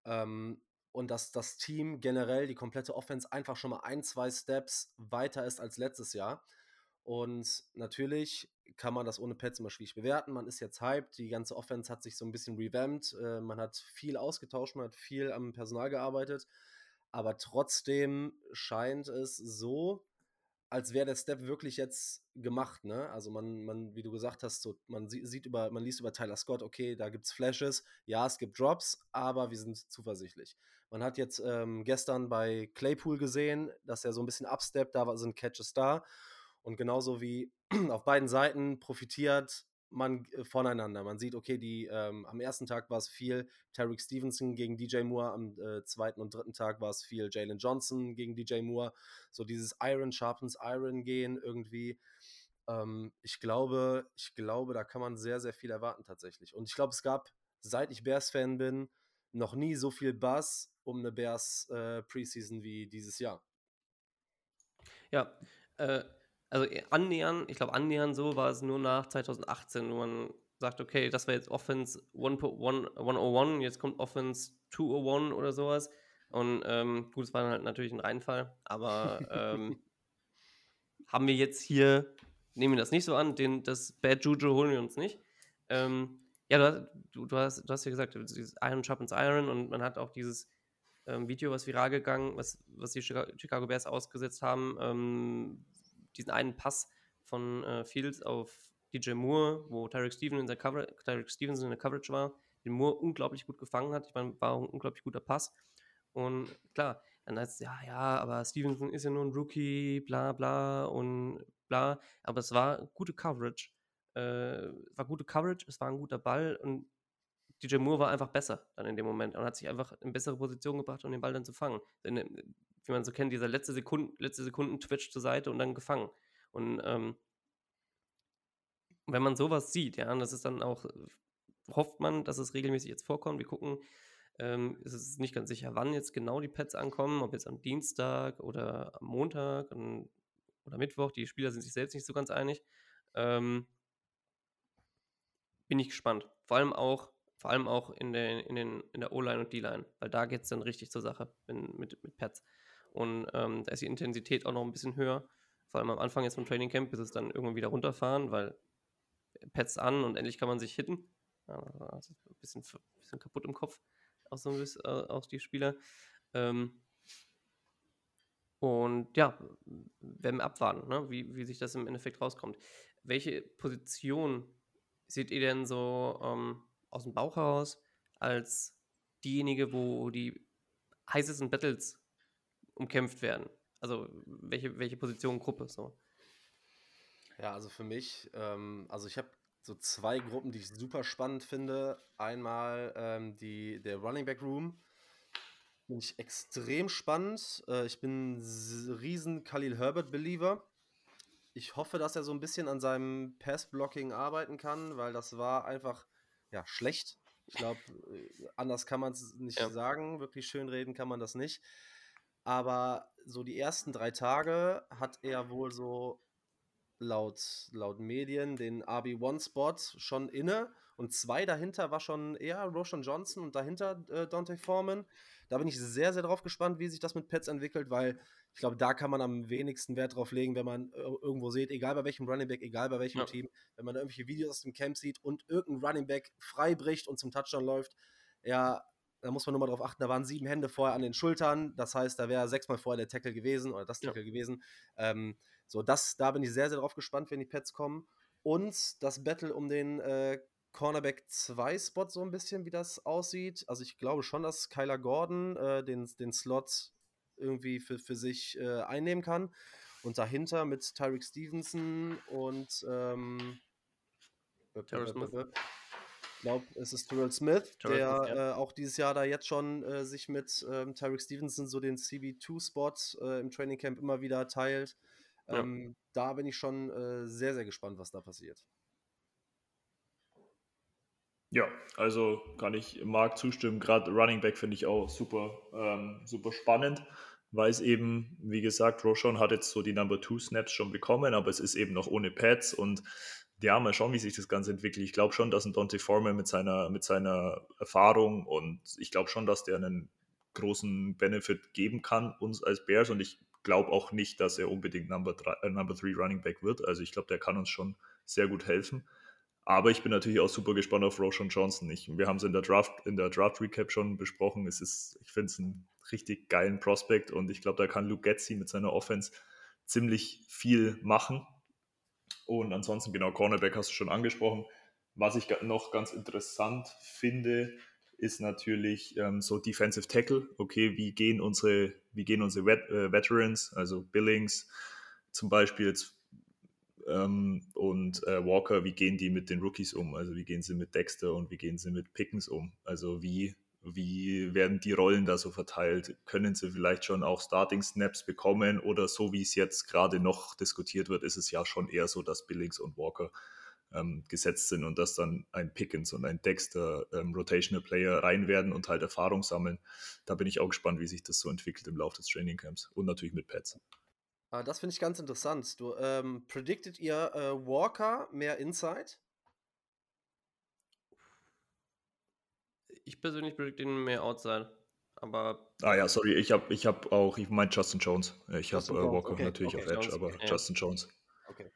Ähm, und dass das Team generell, die komplette Offense einfach schon mal ein, zwei Steps weiter ist als letztes Jahr. Und natürlich kann man das ohne Pets immer schwierig bewerten. Man ist jetzt hyped, die ganze Offense hat sich so ein bisschen revamped, äh, man hat viel ausgetauscht, man hat viel am Personal gearbeitet. Aber trotzdem scheint es so, als wäre der Step wirklich jetzt gemacht, ne? Also man, man, wie du gesagt hast, so, man sieht über, man liest über Tyler Scott, okay, da gibt es Flashes, ja, es gibt Drops, aber wir sind zuversichtlich. Man hat jetzt ähm, gestern bei Claypool gesehen, dass er so ein bisschen absteppt, da sind Catches da. Und genauso wie auf beiden Seiten profitiert man äh, voneinander. Man sieht, okay, die ähm, am ersten Tag war es viel Tarek Stevenson gegen DJ Moore, am äh, zweiten und dritten Tag war es viel Jalen Johnson gegen DJ Moore. So dieses Iron sharpens Iron gehen irgendwie. Ähm, ich glaube, ich glaube, da kann man sehr, sehr viel erwarten tatsächlich. Und ich glaube, es gab, seit ich Bears-Fan bin, noch nie so viel Buzz um eine Bears äh, Preseason wie dieses Jahr. Ja, äh, also annähern, ich glaube annähern so war es nur nach 2018, wo man sagt, okay, das war jetzt Offense 101, jetzt kommt Offense 201 oder sowas. Und ähm, gut, es war halt natürlich ein Reinfall, aber ähm, haben wir jetzt hier, nehmen wir das nicht so an, den, das Bad Juju holen wir uns nicht. Ähm, ja, du, du, du, hast, du hast ja gesagt, dieses Iron Sharpens Iron und man hat auch dieses ähm, Video, was viral gegangen, was, was die Chicago Bears ausgesetzt haben, ähm, diesen einen Pass von äh, Fields auf DJ Moore, wo Tyreek Stevens in der Cover Tyreek Stevenson in der Coverage war, den Moore unglaublich gut gefangen hat. Ich meine, war ein unglaublich guter Pass. Und klar, dann heißt es, ja, ja, aber Stevenson ist ja nur ein Rookie, bla bla und bla. Aber es war gute Coverage. Äh, war gute Coverage, es war ein guter Ball und DJ Moore war einfach besser dann in dem Moment und hat sich einfach in bessere Position gebracht, um den Ball dann zu fangen. Äh, wie man so kennt, dieser letzte Sekunden, letzte Sekunden Twitch zur Seite und dann gefangen. Und ähm, wenn man sowas sieht, ja, und das ist dann auch, hofft man, dass es regelmäßig jetzt vorkommt. Wir gucken, ähm, es ist nicht ganz sicher, wann jetzt genau die Pads ankommen, ob jetzt am Dienstag oder am Montag und, oder Mittwoch. Die Spieler sind sich selbst nicht so ganz einig. Ähm, bin ich gespannt. Vor allem auch, vor allem auch in, der, in, den, in der O-Line und D-Line, weil da geht es dann richtig zur Sache in, mit, mit Pads. Und ähm, da ist die Intensität auch noch ein bisschen höher. Vor allem am Anfang jetzt vom Training Camp, bis es dann irgendwann wieder runterfahren, weil Pads an und endlich kann man sich hitten. Also ein bisschen, bisschen kaputt im Kopf, auch so ein bisschen, äh, auch die Spieler. Ähm, und ja, werden wir abwarten, ne? wie, wie sich das im Endeffekt rauskommt. Welche Position seht ihr denn so ähm, aus dem Bauch heraus als diejenige, wo die heißesten Battles umkämpft werden? Also welche, welche Position, Gruppe so? Ja, also für mich, ähm, also ich habe so zwei Gruppen, die ich super spannend finde. Einmal ähm, die, der Running Back Room. Finde ich extrem spannend. Äh, ich bin ein riesen Khalil Herbert-Believer. Ich hoffe, dass er so ein bisschen an seinem Pass-Blocking arbeiten kann, weil das war einfach ja, schlecht. Ich glaube, äh, anders kann man es nicht ja. sagen. Wirklich schön reden kann man das nicht. Aber so die ersten drei Tage hat er wohl so laut, laut Medien den RB1-Spot schon inne und zwei dahinter war schon eher Roshan Johnson und dahinter äh, Dante Foreman. Da bin ich sehr, sehr drauf gespannt, wie sich das mit Pets entwickelt, weil ich glaube, da kann man am wenigsten Wert drauf legen, wenn man äh, irgendwo sieht, egal bei welchem Running Back, egal bei welchem ja. Team, wenn man irgendwelche Videos aus dem Camp sieht und irgendein Running Back frei bricht und zum Touchdown läuft, ja, da muss man nur mal drauf achten, da waren sieben Hände vorher an den Schultern, das heißt, da wäre sechsmal vorher der Tackle gewesen oder das Tackle ja. gewesen. Ähm, so, das, da bin ich sehr, sehr drauf gespannt, wenn die Pets kommen. Und das Battle um den äh, Cornerback 2 Spot so ein bisschen, wie das aussieht. Also ich glaube schon, dass Kyler Gordon äh, den, den Slot irgendwie für, für sich äh, einnehmen kann. Und dahinter mit Tyreek Stevenson und ähm, ich glaube, es ist Terrell Smith, Terrell der Smith, ja. äh, auch dieses Jahr da jetzt schon äh, sich mit ähm, Tyreek Stevenson so den CB2-Spot äh, im Training Camp immer wieder teilt. Ähm, Da bin ich schon äh, sehr, sehr gespannt, was da passiert. Ja, also kann ich Marc zustimmen. Gerade Running Back finde ich auch super, ähm, super spannend, weil es eben, wie gesagt, Roshan hat jetzt so die Number Two Snaps schon bekommen, aber es ist eben noch ohne Pads und ja, mal schauen, wie sich das Ganze entwickelt. Ich glaube schon, dass ein Dante Foreman mit seiner, mit seiner Erfahrung und ich glaube schon, dass der einen großen Benefit geben kann uns als Bears und ich glaube auch nicht, dass er unbedingt Number 3 äh, Number three Running Back wird. Also ich glaube, der kann uns schon sehr gut helfen. Aber ich bin natürlich auch super gespannt auf Roshan Johnson. Ich, wir haben es in der Draft, in der Draft Recap schon besprochen. Es ist, ich finde es einen richtig geilen Prospect und ich glaube, da kann Luke Getzi mit seiner Offense ziemlich viel machen. Und ansonsten, genau, Cornerback hast du schon angesprochen. Was ich noch ganz interessant finde, ist natürlich ähm, so Defensive Tackle. Okay, wie gehen unsere, wie gehen unsere Vet äh, Veterans, also Billings zum Beispiel jetzt ähm, und äh, Walker, wie gehen die mit den Rookies um? Also wie gehen sie mit Dexter und wie gehen sie mit Pickens um? Also wie, wie werden die Rollen da so verteilt? Können sie vielleicht schon auch Starting Snaps bekommen oder so wie es jetzt gerade noch diskutiert wird, ist es ja schon eher so, dass Billings und Walker ähm, gesetzt sind und dass dann ein Pickens und ein Dexter ähm, Rotational Player rein werden und halt Erfahrung sammeln. Da bin ich auch gespannt, wie sich das so entwickelt im Laufe des Training Camps und natürlich mit Pads. Ah, das finde ich ganz interessant. Du, ähm, predicted ihr äh, Walker mehr Inside? Ich persönlich predikte ihn mehr Outside. Aber. Ah ja, sorry, ich habe ich hab auch, ich meine Justin Jones. Ich habe äh, Walker okay, natürlich okay. auf Edge, Jones, aber okay. Justin Jones. Okay.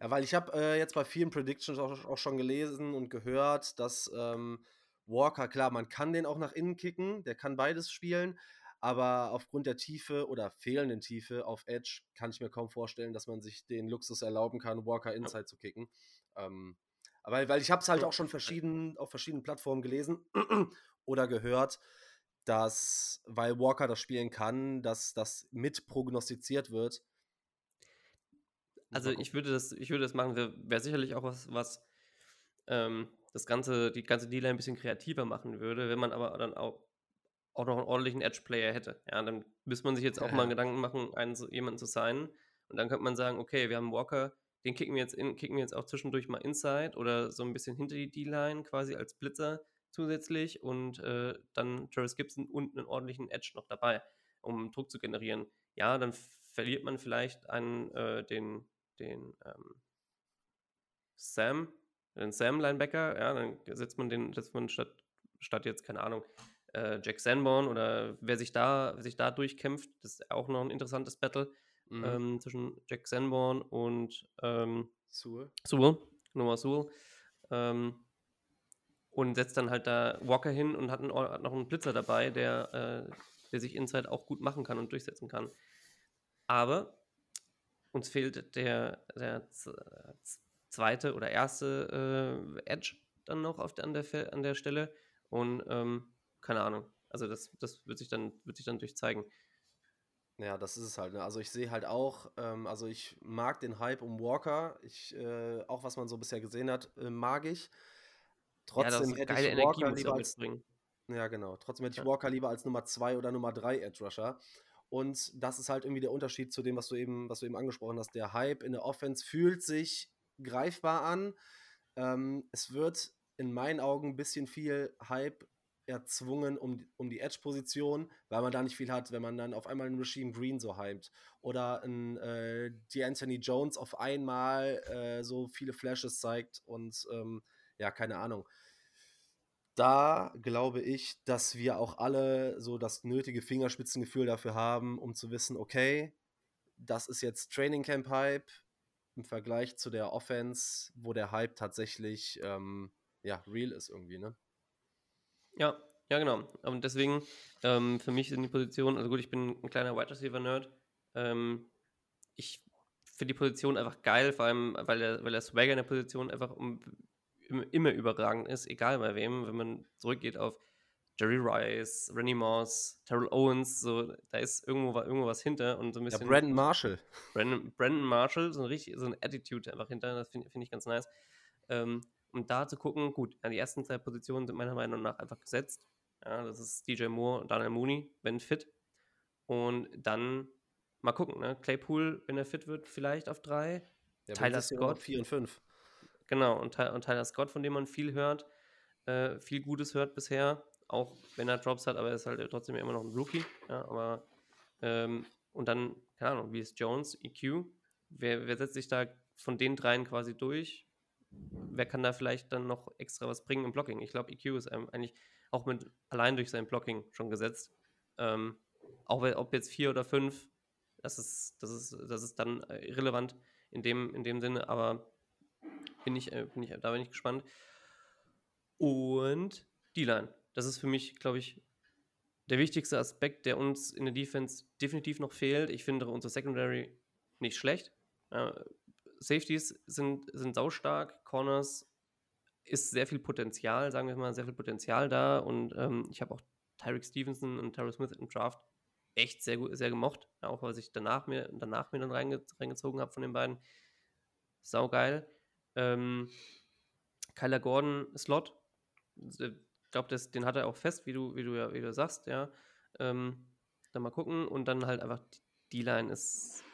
Ja, weil ich habe äh, jetzt bei vielen Predictions auch, auch, schon gelesen und gehört, dass ähm, Walker, klar, man kann den auch nach innen kicken, der kann beides spielen, aber aufgrund der Tiefe oder fehlenden Tiefe auf Edge kann ich mir kaum vorstellen, dass man sich den Luxus erlauben kann, Walker Inside ja. zu kicken. Ähm, aber weil ich habe es halt auch schon verschieden, auf verschiedenen Plattformen gelesen oder gehört, dass, weil Walker das spielen kann, dass das mit prognostiziert wird. Also ich würde das, ich würde das machen, wäre wär sicherlich auch was, was ähm, das ganze, die ganze D-Line ein bisschen kreativer machen würde, wenn man aber dann auch auch noch einen ordentlichen Edge-Player hätte. Ja, dann müsste man sich jetzt auch ja, mal Gedanken machen, einen, jemanden zu signen. Und dann könnte man sagen, okay, wir haben Walker, den kicken wir jetzt in, kicken wir jetzt auch zwischendurch mal inside oder so ein bisschen hinter die D-Line quasi als Blitzer zusätzlich und äh, dann Travis Gibson und einen ordentlichen Edge noch dabei, um Druck zu generieren. Ja, dann verliert man vielleicht einen, äh, den, den ähm, Sam, den Sam-Linebacker, ja, dann setzt man den, setzt man statt, statt jetzt, keine Ahnung, äh, Jack Sanborn oder wer sich da, wer sich da durchkämpft, das ist auch noch ein interessantes Battle mhm. ähm, zwischen Jack Sanborn und ähm, Sewell. Sewell, Noah Sewell. Ähm, und setzt dann halt da Walker hin und hat, einen, hat noch einen Blitzer dabei, der, äh, der sich inside auch gut machen kann und durchsetzen kann. Aber uns fehlt der, der zweite oder erste äh, Edge dann noch auf der, an, der, an der Stelle. Und ähm, keine Ahnung. Also das, das wird sich dann, wird sich dann durchzeigen. Ja, das ist es halt. Ne? Also ich sehe halt auch, ähm, also ich mag den Hype um Walker. Ich, äh, auch was man so bisher gesehen hat, äh, mag ich. Trotzdem ja, hätte ich Walker lieber als, Ja, genau. Trotzdem hätte ich ja. Walker lieber als Nummer 2 oder Nummer 3 Edge Rusher. Und das ist halt irgendwie der Unterschied zu dem, was du eben, was du eben angesprochen hast. Der Hype in der Offense fühlt sich greifbar an. Ähm, es wird in meinen Augen ein bisschen viel Hype erzwungen um, um die Edge-Position, weil man da nicht viel hat, wenn man dann auf einmal einen Regime Green so heimt. Oder ein äh, Anthony Jones auf einmal äh, so viele Flashes zeigt und ähm, ja, keine Ahnung. Da glaube ich, dass wir auch alle so das nötige Fingerspitzengefühl dafür haben, um zu wissen, okay, das ist jetzt Training Camp Hype im Vergleich zu der Offense, wo der Hype tatsächlich ähm, ja real ist irgendwie, ne? Ja, ja, genau. Und deswegen, ähm, für mich sind die Positionen, also gut, ich bin ein kleiner Wide Receiver-Nerd. Ähm, ich finde die Position einfach geil, vor allem, weil der, weil der Swagger in der Position einfach um, immer überragend ist, egal bei wem, wenn man zurückgeht auf Jerry Rice, Rennie Moss, Terrell Owens, so, da ist irgendwo, irgendwo was hinter und so ein bisschen. Ja, Brandon Marshall. Brandon, Brandon Marshall, so ein richtig, so ein Attitude einfach hinter, das finde find ich ganz nice. Ähm, um da zu gucken, gut, die ersten zwei Positionen sind meiner Meinung nach einfach gesetzt. Ja, das ist DJ Moore und Daniel Mooney, wenn fit. Und dann mal gucken, ne? Claypool, wenn er fit wird, vielleicht auf drei. Ja, Tyler Scott. vier und fünf. Genau, und, und Tyler Scott, von dem man viel hört, äh, viel Gutes hört bisher, auch wenn er Drops hat, aber er ist halt trotzdem immer noch ein Rookie. Ja, aber ähm, und dann, keine Ahnung, wie ist Jones, EQ? Wer, wer setzt sich da von den dreien quasi durch? Wer kann da vielleicht dann noch extra was bringen im Blocking? Ich glaube, EQ ist eigentlich auch mit allein durch sein Blocking schon gesetzt. Ähm, auch ob jetzt vier oder fünf, das ist, das ist, das ist dann irrelevant in dem, in dem Sinne, aber bin ich, äh, bin ich, da bin ich gespannt. Und D-Line. Das ist für mich, glaube ich, der wichtigste Aspekt, der uns in der Defense definitiv noch fehlt. Ich finde unser Secondary nicht schlecht. Äh, Safeties sind, sind saustark, Corners ist sehr viel Potenzial, sagen wir mal, sehr viel Potenzial da und ähm, ich habe auch Tyreek Stevenson und Tyrell Smith im Draft echt sehr gut, sehr gemocht, auch weil ich danach mir, danach mir dann reinge, reingezogen habe von den beiden. Saugeil. Ähm, Kyler Gordon, Slot, ich glaube, den hat er auch fest, wie du, wie du ja wie du sagst, ja. Ähm, dann mal gucken und dann halt einfach die line ist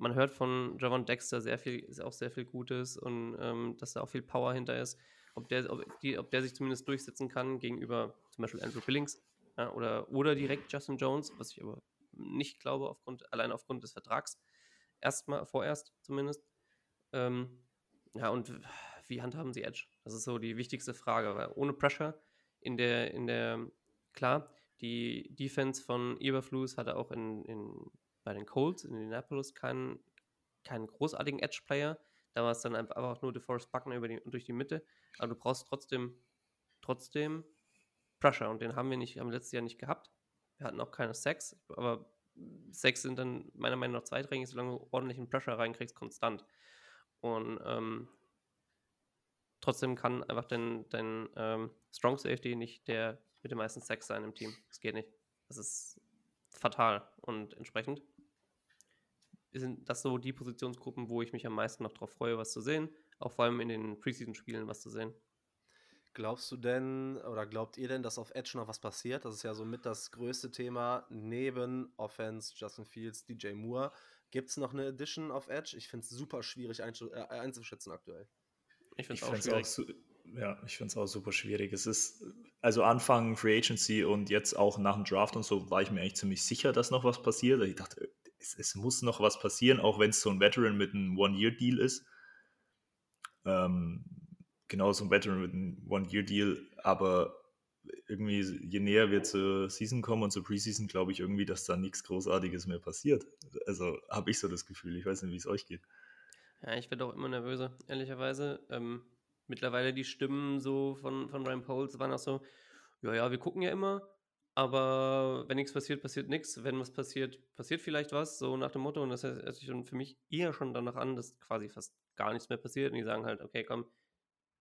man hört von Javon Dexter sehr viel, ist auch sehr viel Gutes und ähm, dass da auch viel Power hinter ist. Ob der, ob, die, ob der sich zumindest durchsetzen kann gegenüber zum Beispiel Andrew Billings ja, oder, oder direkt Justin Jones, was ich aber nicht glaube, aufgrund, allein aufgrund des Vertrags. erstmal, vorerst zumindest. Ähm, ja, und wie handhaben sie Edge? Das ist so die wichtigste Frage, weil ohne Pressure in der, in der, klar, die Defense von Eberflus hatte auch in, in, bei den Colts in Indianapolis keinen, keinen großartigen Edge-Player. Da war es dann einfach nur DeForest Buckner über die, durch die Mitte. Aber du brauchst trotzdem, trotzdem Pressure und den haben wir nicht, haben letztes Jahr nicht gehabt. Wir hatten auch keine Sex, aber Sex sind dann meiner Meinung nach zweitrangig, solange du ordentlichen Pressure reinkriegst, konstant. Und ähm, trotzdem kann einfach dein, dein ähm, Strong Safety nicht der mit den meisten Sex sein im Team. Das geht nicht. Das ist fatal. Und entsprechend sind das so die Positionsgruppen, wo ich mich am meisten noch drauf freue, was zu sehen. Auch vor allem in den Preseason-Spielen was zu sehen. Glaubst du denn oder glaubt ihr denn, dass auf Edge noch was passiert? Das ist ja somit das größte Thema neben Offense, Justin Fields, DJ Moore. Gibt es noch eine Edition auf Edge? Ich finde es super schwierig äh, einzuschätzen aktuell. Ich finde es auch schwierig. Auch, ja, ich finde es auch super schwierig. Es ist, also Anfang Free Agency und jetzt auch nach dem Draft und so, war ich mir eigentlich ziemlich sicher, dass noch was passiert. Ich dachte, es, es muss noch was passieren, auch wenn es so ein Veteran mit einem One-Year-Deal ist. Ähm, genau so ein Veteran mit einem One-Year-Deal, aber irgendwie, je näher wir zur Season kommen und zur Preseason, glaube ich irgendwie, dass da nichts Großartiges mehr passiert. Also habe ich so das Gefühl. Ich weiß nicht, wie es euch geht. Ja, ich werde auch immer nervöser, ehrlicherweise. Ähm, mittlerweile die Stimmen so von, von Ryan Poles waren auch so, ja, ja, wir gucken ja immer, aber wenn nichts passiert, passiert nichts. Wenn was passiert, passiert vielleicht was, so nach dem Motto. Und das hört sich für mich eher schon danach an, dass quasi fast gar nichts mehr passiert. Und die sagen halt, okay, komm,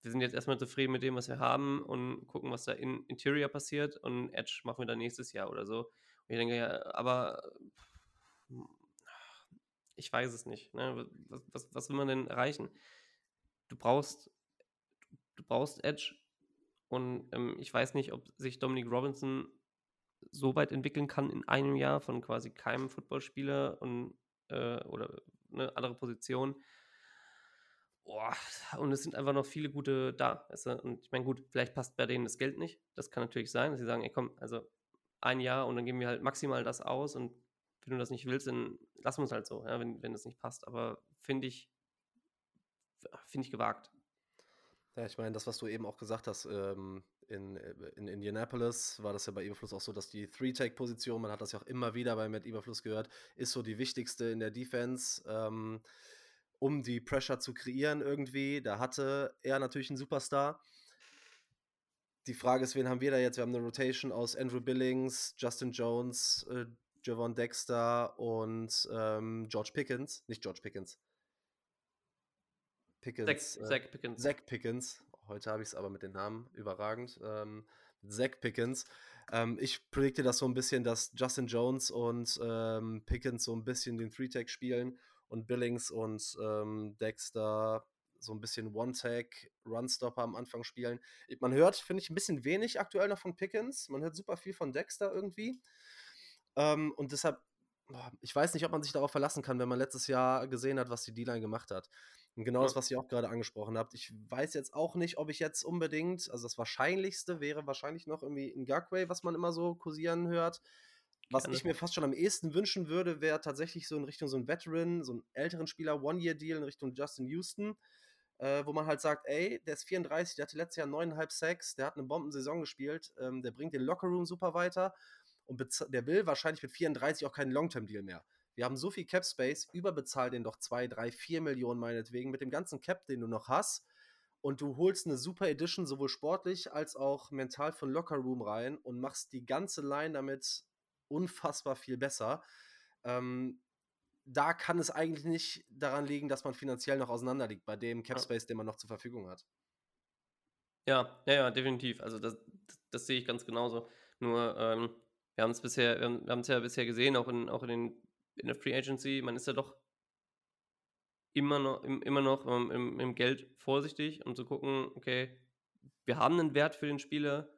wir sind jetzt erstmal zufrieden mit dem, was wir haben und gucken, was da in Interior passiert und Edge machen wir dann nächstes Jahr oder so. Und ich denke, ja, aber ich weiß es nicht. Ne? Was, was, was will man denn erreichen? Du brauchst, du brauchst Edge und ähm, ich weiß nicht, ob sich Dominic Robinson so weit entwickeln kann in einem Jahr von quasi keinem Footballspieler und äh, oder eine andere Position Boah, und es sind einfach noch viele gute da. Weißt du? Und ich meine, gut, vielleicht passt bei denen das Geld nicht. Das kann natürlich sein, dass sie sagen, ey komm, also ein Jahr und dann geben wir halt maximal das aus und wenn du das nicht willst, dann lassen wir es halt so, ja, wenn, wenn das nicht passt. Aber finde ich, finde ich gewagt. Ja, ich meine, das, was du eben auch gesagt hast, ähm, in, in Indianapolis war das ja bei Eberfluss auch so, dass die Three-Take-Position, man hat das ja auch immer wieder bei Matt Eberfluss gehört, ist so die wichtigste in der Defense. Ähm, um die Pressure zu kreieren irgendwie. Da hatte er natürlich einen Superstar. Die Frage ist, wen haben wir da jetzt? Wir haben eine Rotation aus Andrew Billings, Justin Jones, äh, Javon Dexter und ähm, George Pickens. Nicht George Pickens. Pickens. Zach, äh, Zach Pickens. Zach Pickens. Heute habe ich es aber mit den Namen überragend. Ähm, Zach Pickens. Ähm, ich predikte das so ein bisschen, dass Justin Jones und ähm, Pickens so ein bisschen den Three-Tag spielen und Billings und ähm, Dexter so ein bisschen One-Tag, Run-Stopper am Anfang spielen. Man hört, finde ich, ein bisschen wenig aktuell noch von Pickens. Man hört super viel von Dexter irgendwie. Ähm, und deshalb, ich weiß nicht, ob man sich darauf verlassen kann, wenn man letztes Jahr gesehen hat, was die D-Line gemacht hat. Und genau ja. das, was ihr auch gerade angesprochen habt. Ich weiß jetzt auch nicht, ob ich jetzt unbedingt, also das Wahrscheinlichste wäre wahrscheinlich noch irgendwie ein Gagway, was man immer so kursieren hört. Was ich mir fast schon am ehesten wünschen würde, wäre tatsächlich so in Richtung so ein Veteran, so einen älteren Spieler, One-Year-Deal in Richtung Justin Houston, äh, wo man halt sagt, ey, der ist 34, der hatte letztes Jahr neuneinhalb Sacks, der hat eine Bombensaison gespielt, ähm, der bringt den Lockerroom super weiter und der will wahrscheinlich mit 34 auch keinen Long-Term-Deal mehr. Wir haben so viel Cap-Space, überbezahl den doch 2, 3, 4 Millionen meinetwegen mit dem ganzen Cap, den du noch hast und du holst eine super Edition sowohl sportlich als auch mental von Lockerroom rein und machst die ganze Line damit unfassbar viel besser. Ähm, da kann es eigentlich nicht daran liegen, dass man finanziell noch auseinander liegt, bei dem Cap Space, den man noch zur Verfügung hat. Ja, ja, ja, definitiv. Also das, das, das sehe ich ganz genauso. Nur ähm, wir haben es bisher, wir haben es ja bisher gesehen, auch in, auch in, den, in der Free Agency, man ist ja doch immer noch, immer noch im, im Geld vorsichtig, um zu gucken, okay, wir haben einen Wert für den Spieler,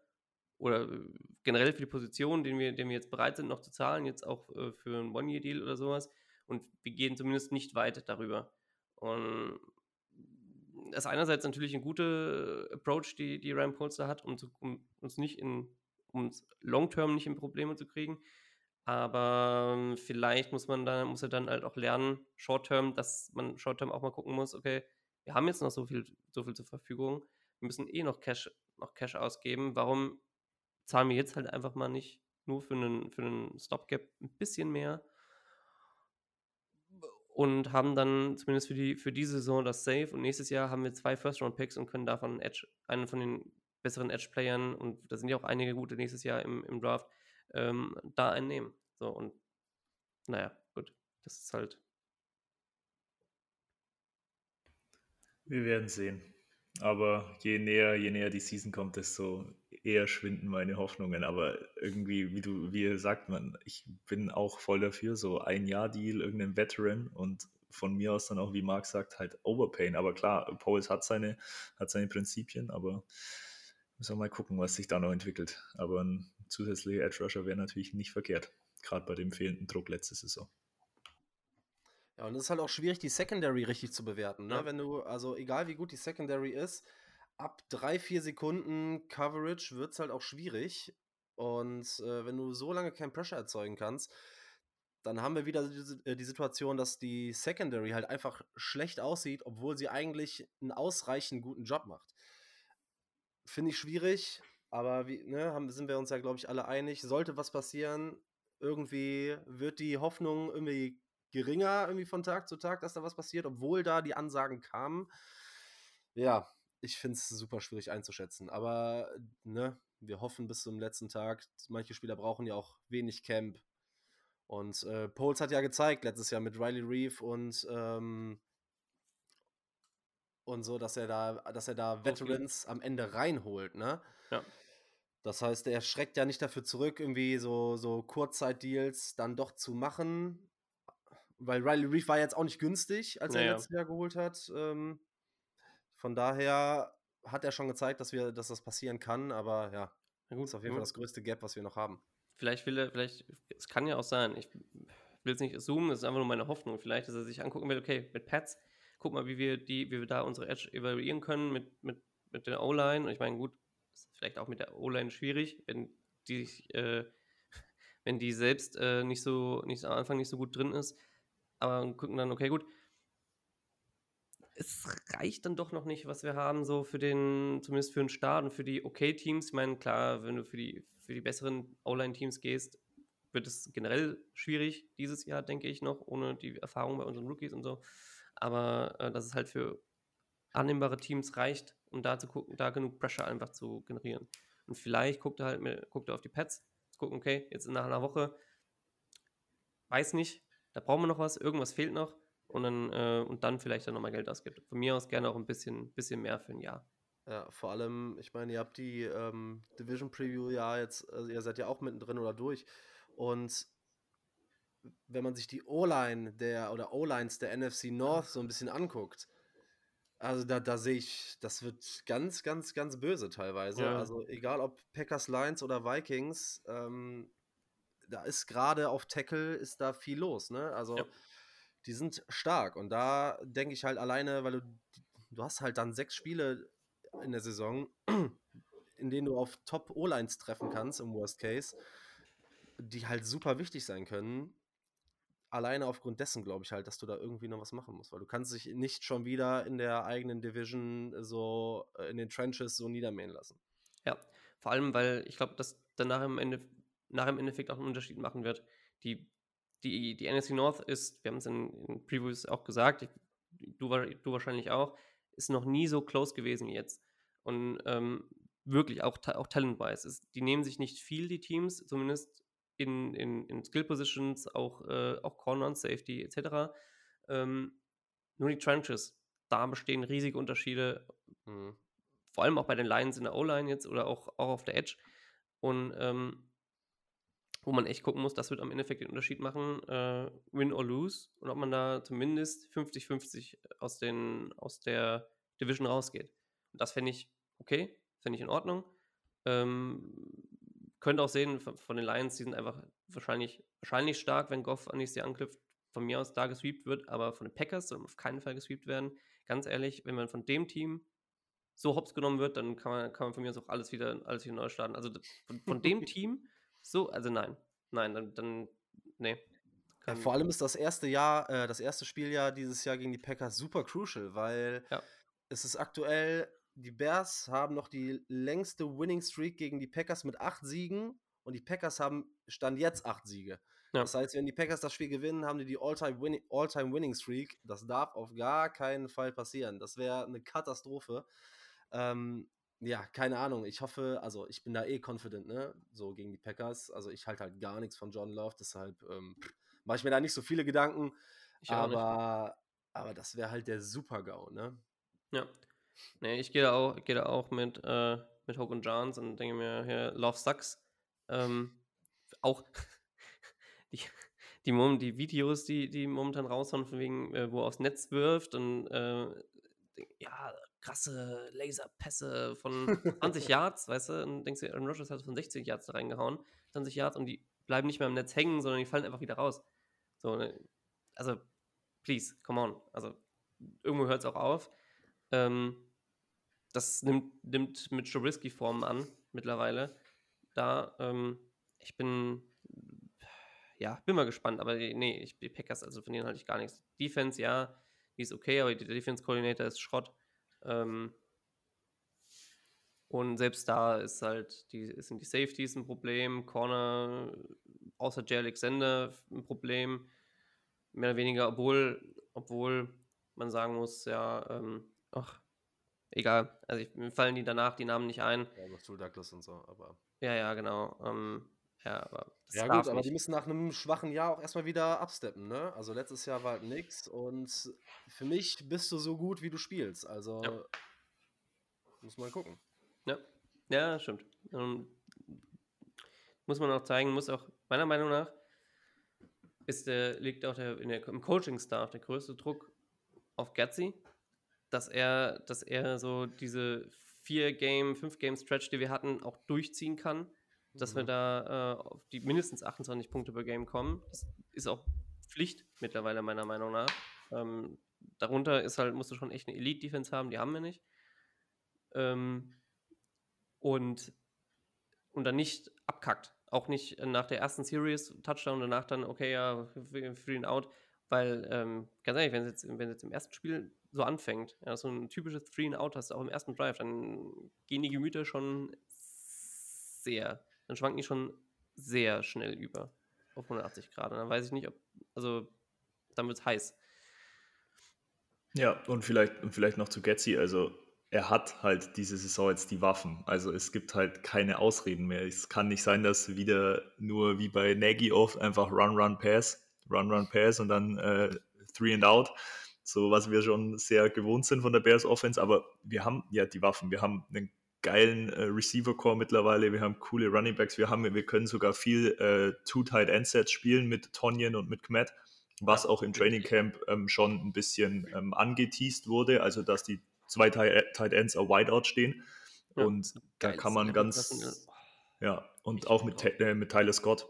oder äh, generell für die Position, den wir, den wir jetzt bereit sind noch zu zahlen, jetzt auch äh, für einen One-Year-Deal oder sowas. Und wir gehen zumindest nicht weit darüber. Und das ist einerseits natürlich ein guter Approach, die, die Ryan Polster hat, um, zu, um uns nicht in, um uns long-term nicht in Probleme zu kriegen. Aber ähm, vielleicht muss man dann, muss er dann halt auch lernen, Short-Term, dass man Short-Term auch mal gucken muss, okay, wir haben jetzt noch so viel, so viel zur Verfügung, wir müssen eh noch Cash, noch Cash ausgeben. Warum zahlen wir jetzt halt einfach mal nicht nur für einen, für einen Stopgap ein bisschen mehr und haben dann zumindest für die, für diese Saison das Safe und nächstes Jahr haben wir zwei First-Round-Picks und können davon Edge, einen von den besseren Edge-Playern und da sind ja auch einige gute nächstes Jahr im, im Draft, ähm, da einnehmen. So und naja, gut, das ist halt. Wir werden sehen. Aber je näher, je näher die Season kommt, desto eher schwinden meine Hoffnungen. Aber irgendwie, wie du, wie sagt man, ich bin auch voll dafür, so ein Jahr Deal, irgendein Veteran und von mir aus dann auch, wie Marc sagt, halt Overpayen. Aber klar, Pauls hat seine, hat seine Prinzipien, aber müssen wir mal gucken, was sich da noch entwickelt. Aber ein zusätzlicher Edge Rusher wäre natürlich nicht verkehrt, gerade bei dem fehlenden Druck letzte Saison. Ja, und es ist halt auch schwierig, die Secondary richtig zu bewerten. Ne? Ja. Wenn du, also egal wie gut die Secondary ist, ab drei, vier Sekunden Coverage wird es halt auch schwierig. Und äh, wenn du so lange kein Pressure erzeugen kannst, dann haben wir wieder die, äh, die, Situation, dass die Secondary halt einfach schlecht aussieht, obwohl sie eigentlich einen ausreichend guten Job macht. Finde ich schwierig, aber wie, ne, haben, sind wir uns ja, glaube ich, alle einig. Sollte was passieren, irgendwie wird die Hoffnung irgendwie geringer irgendwie von Tag zu Tag, dass da was passiert, obwohl da die Ansagen kamen. Ja, ich finde es super schwierig einzuschätzen. Aber ne, wir hoffen bis zum letzten Tag. Manche Spieler brauchen ja auch wenig Camp. Und äh, Poles hat ja gezeigt letztes Jahr mit Riley Reeve und ähm, und so, dass er da, dass er da Veterans okay. am Ende reinholt, ne? Ja. Das heißt, er schreckt ja nicht dafür zurück, irgendwie so, so Kurzzeitdeals dann doch zu machen. Weil Riley Reeve war jetzt auch nicht günstig, als naja. er letztes Jahr geholt hat. Ähm, von daher hat er schon gezeigt, dass wir, dass das passieren kann, aber ja, Na gut, ist auf jeden Fall das größte Gap, was wir noch haben. Vielleicht will er, vielleicht, es kann ja auch sein, ich will es nicht zoomen, es ist einfach nur meine Hoffnung. Vielleicht, dass er sich angucken will, okay, mit Pets, guck mal, wie wir die, wie wir da unsere Edge evaluieren können mit, mit, mit der O-Line. Und ich meine, gut, ist vielleicht auch mit der O-Line schwierig, wenn die, äh, wenn die selbst äh, nicht so, nicht am Anfang nicht so gut drin ist. Aber gucken dann, okay, gut, es reicht dann doch noch nicht, was wir haben, so für den, zumindest für den Start und für die Okay-Teams. Ich meine, klar, wenn du für die, für die besseren O-Line-Teams gehst, wird es generell schwierig dieses Jahr, denke ich noch, ohne die Erfahrung bei unseren Rookies und so. Aber äh, dass es halt für annehmbare Teams reicht, um da zu gucken, da genug Pressure einfach zu generieren. Und vielleicht guckt er halt guckt er auf die Pads, gucken, okay, jetzt nach einer Woche, weiß nicht, da brauchen wir noch was, irgendwas fehlt noch und dann, äh, und dann vielleicht dann nochmal Geld ausgibt. Von mir aus gerne auch ein bisschen, bisschen mehr für ein Jahr. Ja, vor allem, ich meine, ihr habt die ähm, Division Preview ja jetzt, also ihr seid ja auch mittendrin oder durch. Und wenn man sich die O-Line der oder O-Lines der NFC North so ein bisschen anguckt, also da, da sehe ich, das wird ganz, ganz, ganz böse teilweise. Ja. Also egal ob Packers Lions oder Vikings, ähm, da ist gerade auf Tackle ist da viel los, ne? Also ja die sind stark. Und da denke ich halt alleine, weil du, du hast halt dann sechs Spiele in der Saison, in denen du auf Top-O-Lines treffen kannst, im Worst Case, die halt super wichtig sein können. Alleine aufgrund dessen glaube ich halt, dass du da irgendwie noch was machen musst, weil du kannst dich nicht schon wieder in der eigenen Division so äh, in den Trenches so niedermähen lassen. Ja, vor allem, weil ich glaube, dass danach im, Ende, nach im Endeffekt auch einen Unterschied machen wird. Die die, die NFC North ist, wir haben es in, in, Previews auch gesagt, ich, du, du wahrscheinlich auch, ist noch nie so close gewesen wie jetzt. Und ähm, wirklich auch, auch talent-wise. Die nehmen sich nicht viel, die Teams, zumindest in, in, in Skill-Positions, auch, äh, auch Corner Safety etc. Ähm, nur die Trenches, da bestehen riesige Unterschiede. Mhm. Vor allem auch bei den Lines in der O-Line jetzt oder auch, auch auf der Edge. Und ähm, wo man echt gucken muss, das wird am Endeffekt den Unterschied machen, äh, win or lose, und ob man da zumindest 50-50 aus, aus der Division rausgeht. Und das fände ich okay, fände ich in Ordnung. Ähm, könnte auch sehen von den Lions, die sind einfach wahrscheinlich, wahrscheinlich stark, wenn Goff an Jahr anknüpft, von mir aus da gesweept wird, aber von den Packers soll auf keinen Fall gesweept werden. Ganz ehrlich, wenn man von dem Team so hops genommen wird, dann kann man, kann man von mir aus auch alles wieder, alles wieder neu starten. Also von, von dem Team so, also nein. nein, dann, dann nee. Ja, vor allem ist das erste Jahr, äh, das erste Spieljahr dieses Jahr gegen die Packers super crucial, weil ja. es ist aktuell, die Bears haben noch die längste Winning Streak gegen die Packers mit acht Siegen und die Packers haben Stand jetzt acht Siege. Ja. Das heißt, wenn die Packers das Spiel gewinnen, haben die die All-Time Winning, All Streak. Das darf auf gar keinen Fall passieren. Das wäre eine Katastrophe. Ähm, ja, keine Ahnung. Ich hoffe, also ich bin da eh confident, ne? So gegen die Packers. Also ich halte halt gar nichts von John Love, deshalb ähm, mache ich mir da nicht so viele Gedanken. aber, aber das wäre halt der Super-GAU, ne? Ja. Nee, ich gehe da auch, geh da auch mit, äh, mit Hope und Johns und denke mir, hier, Love sucks. Ähm, auch die, die, die Videos, die, die momentan raushauen, von wegen, äh, wo er aufs Netz wirft und äh, ja, krasse Laserpässe von 20 Yards, weißt du, und denkst du, Aaron Rodgers hat von 60 Yards da reingehauen, 20 Yards und die bleiben nicht mehr im Netz hängen, sondern die fallen einfach wieder raus. So, ne? also, please, come on. Also, irgendwo hört es auch auf. Ähm, das nimmt, nimmt mit Trubisky-Formen an, mittlerweile. Da, ähm, ich bin, ja, bin mal gespannt, aber nee, ich, die Packers, also von denen halte ich gar nichts. Defense, ja, die ist okay, aber der Defense-Coordinator ist Schrott. Ähm, und selbst da ist halt, die, sind die Safeties ein Problem, Corner, außer Jay Alexander ein Problem. Mehr oder weniger, obwohl, obwohl man sagen muss, ja, ähm, ach, egal. Also ich, mir fallen die danach die Namen nicht ein. Ja, noch Douglas und so, aber. Ja, ja, genau. Ähm, ja, aber ja gut, aber nicht. die müssen nach einem schwachen Jahr auch erstmal wieder absteppen, ne? Also letztes Jahr war halt nix und für mich bist du so gut, wie du spielst. Also ja. muss man gucken. Ja, ja, stimmt. Ähm, muss man auch zeigen, muss auch, meiner Meinung nach, ist der, liegt auch der, der im Coaching-Staff der größte Druck auf Gatzi, dass er, dass er so diese vier Game, fünf Game Stretch, die wir hatten, auch durchziehen kann, dass mhm. wir da äh, auf die mindestens 28 Punkte per Game kommen. Das ist auch Pflicht mittlerweile meiner Meinung nach. Ähm, darunter ist halt, musst du schon echt eine Elite-Defense haben, die haben wir nicht. Ähm, und, und dann nicht abkackt. Auch nicht nach der ersten Series Touchdown, danach dann, okay, ja, für den Out, weil, ähm, ganz ehrlich, wenn es jetzt, wenn jetzt im ersten Spiel so anfängt, ja, so ein typisches Three and Out hast du auch im ersten Drive, dann gehen die Gemüter schon sehr, dann schwanken die schon sehr schnell über auf 180 Grad. Und dann weiß ich nicht, ob, also dann wird es heiß. Ja, und vielleicht, und vielleicht noch zu Getzi, also er hat halt diese Saison jetzt die Waffen. Also es gibt halt keine Ausreden mehr. Es kann nicht sein, dass wieder nur wie bei Nagy oft einfach Run, Run, Pass, Run, Run, Pass und dann äh, Three and Out. So was wir schon sehr gewohnt sind von der Bears Offense. Aber wir haben ja die Waffen. Wir haben einen geilen äh, Receiver Core mittlerweile. Wir haben coole Running Backs. Wir haben, wir können sogar viel äh, Two Tight End Sets spielen mit Tonyan und mit Kmet was auch im Training Camp ähm, schon ein bisschen ähm, angeteased wurde, also dass die zwei Tight Ends auf Wideout stehen. Ja, und da kann man ganz, ja, und auch mit, äh, mit Tyler Scott.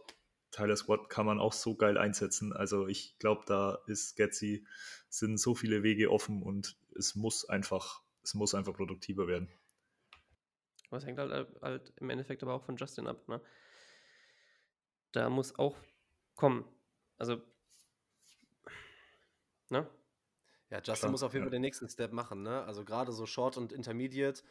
Tyler Scott kann man auch so geil einsetzen. Also ich glaube, da ist Getzi, sind so viele Wege offen und es muss einfach, es muss einfach produktiver werden. Aber es hängt halt, halt im Endeffekt aber auch von Justin ab, ne? Da muss auch kommen. Also, ne? Ja, Justin Klar, muss auf jeden Fall den nächsten Step machen, ne? Also gerade so Short und Intermediate,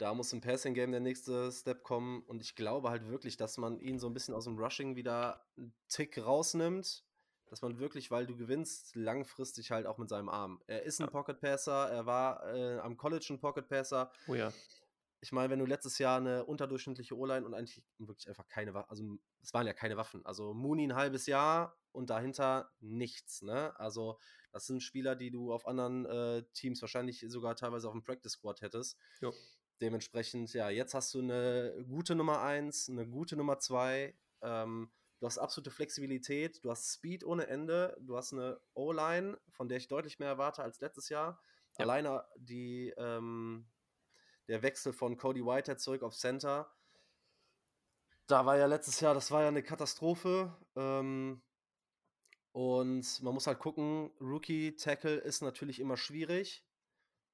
da muss im Passing Game der nächste Step kommen und ich glaube halt wirklich, dass man ihn so ein bisschen aus dem Rushing wieder einen Tick rausnimmt, dass man wirklich, weil du gewinnst, langfristig halt auch mit seinem Arm. Er ist ein ja. Pocket Passer, er war äh, am College ein Pocket Passer. Oh ja. Ich meine, wenn du letztes Jahr eine unterdurchschnittliche O-Line und eigentlich wirklich einfach keine Waffen, also es waren ja keine Waffen, also Mooney ein halbes Jahr und dahinter nichts, ne? Also das sind Spieler, die du auf anderen äh, Teams wahrscheinlich sogar teilweise auf dem Practice Squad hättest. Jo. Dementsprechend, ja, jetzt hast du eine gute Nummer 1, eine gute Nummer 2. Ähm, du hast absolute Flexibilität, du hast Speed ohne Ende, du hast eine O-Line, von der ich deutlich mehr erwarte als letztes Jahr. Ja. Alleine die, ähm, der Wechsel von Cody Whitehead zurück auf Center. Da war ja letztes Jahr, das war ja eine Katastrophe. Ähm, und man muss halt gucken, Rookie-Tackle ist natürlich immer schwierig.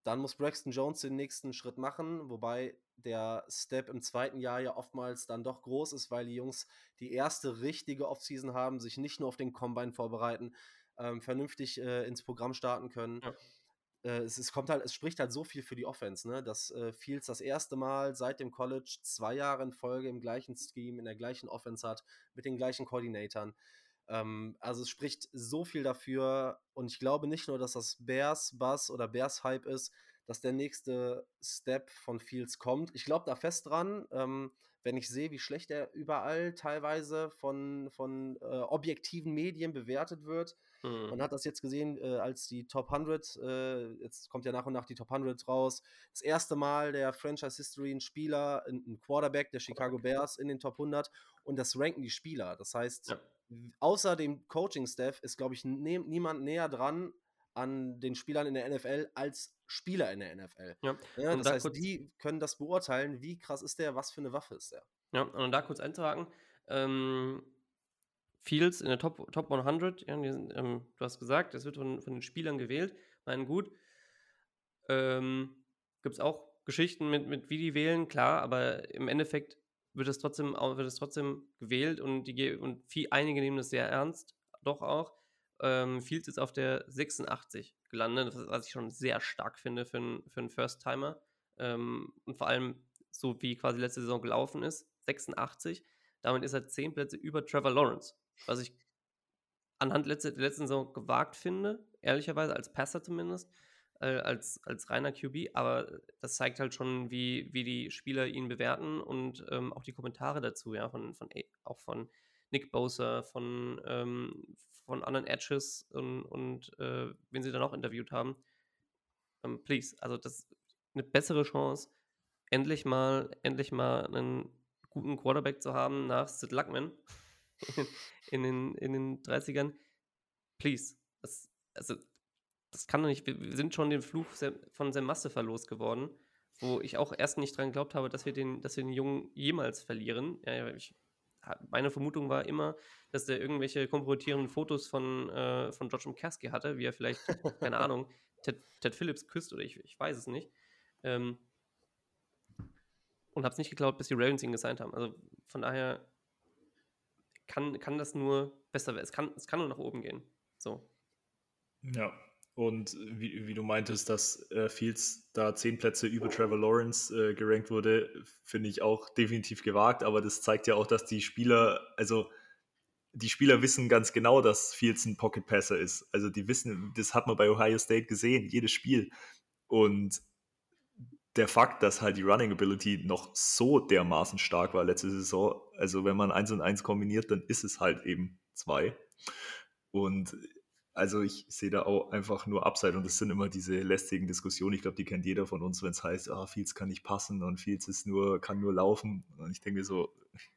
Dann muss Braxton Jones den nächsten Schritt machen, wobei der Step im zweiten Jahr ja oftmals dann doch groß ist, weil die Jungs die erste richtige Offseason haben, sich nicht nur auf den Combine vorbereiten, ähm, vernünftig äh, ins Programm starten können. Ja. Äh, es, es, kommt halt, es spricht halt so viel für die Offense, ne? Dass äh, Fields das erste Mal seit dem College zwei Jahre in Folge im gleichen Scheme, in der gleichen Offense hat, mit den gleichen Koordinatoren. Ähm, also es spricht so viel dafür und ich glaube nicht nur, dass das Bears Buzz oder Bears Hype ist, dass der nächste Step von Fields kommt. Ich glaube da fest dran, ähm, wenn ich sehe, wie schlecht er überall teilweise von, von äh, objektiven Medien bewertet wird. Mhm. Man hat das jetzt gesehen, äh, als die Top 100, äh, jetzt kommt ja nach und nach die Top 100 raus. Das erste Mal der Franchise History ein Spieler, ein, ein Quarterback der Chicago Bears in den Top 100 und das ranken die Spieler. Das heißt, ja. Außer dem Coaching-Staff ist, glaube ich, ne niemand näher dran an den Spielern in der NFL als Spieler in der NFL. Ja. ja das da heißt, die können das beurteilen, wie krass ist der, was für eine Waffe ist der. Ja, und da kurz einzuhaken, ähm, Fields in der Top, Top 100, ja, sind, ähm, du hast gesagt, es wird von, von, den Spielern gewählt, meinen gut. Ähm, Gibt es auch Geschichten mit, mit, wie die wählen, klar, aber im Endeffekt wird es trotzdem, wird es trotzdem gewählt und, die, und viel, einige nehmen das sehr ernst, doch auch. Ähm, Fields ist auf der 86 gelandet, was ich schon sehr stark finde für, ein, für einen First-Timer. Ähm, und vor allem so wie quasi letzte Saison gelaufen ist, 86. Damit ist er 10 Plätze über Trevor Lawrence, was ich anhand letzte, der letzten Saison gewagt finde, ehrlicherweise, als Passer zumindest, äh, als, als reiner QB. Aber das zeigt halt schon, wie, wie die Spieler ihn bewerten und ähm, auch die Kommentare dazu, ja, von, von auch von Nick Bosa, von, ähm, von anderen Edges und, und äh, wen sie dann auch interviewt haben. Ähm, please, also das eine bessere Chance, endlich mal, endlich mal einen guten Quarterback zu haben nach Sid Luckman in, den, in den 30ern. Please. Das, also, das kann doch nicht. Wir, sind schon den Fluch von Sam Mustafa losgeworden, wo ich auch erst nicht dran geglaubt habe, dass wir den, dass wir den Jungen jemals verlieren. Ja, ich meine Vermutung war immer, dass der irgendwelche kompromittierenden Fotos von, äh, von George McCaskey hatte, wie er vielleicht, keine Ahnung, Ted, Ted, Phillips küsst oder ich, ich weiß es nicht. Ähm, und habe es nicht geglaubt, bis die Ravens ihn gesigned haben. Also von daher kann, kann das nur besser werden. Es kann, es kann nur nach oben gehen. So. Ja, und wie, wie du meintest, dass äh, Fields da zehn Plätze über Trevor Lawrence äh, gerankt wurde, finde ich auch definitiv gewagt. Aber das zeigt ja auch, dass die Spieler, also die Spieler wissen ganz genau, dass Fields ein Pocket Passer ist. Also die wissen, das hat man bei Ohio State gesehen, jedes Spiel. Und der Fakt, dass halt die Running Ability noch so dermaßen stark war letzte Saison, also wenn man eins und eins kombiniert, dann ist es halt eben zwei. Und also ich sehe da auch einfach nur Upside und das sind immer diese lästigen Diskussionen. Ich glaube, die kennt jeder von uns, wenn es heißt, ah, Fields kann nicht passen und Fields ist nur, kann nur laufen. Und ich denke mir so,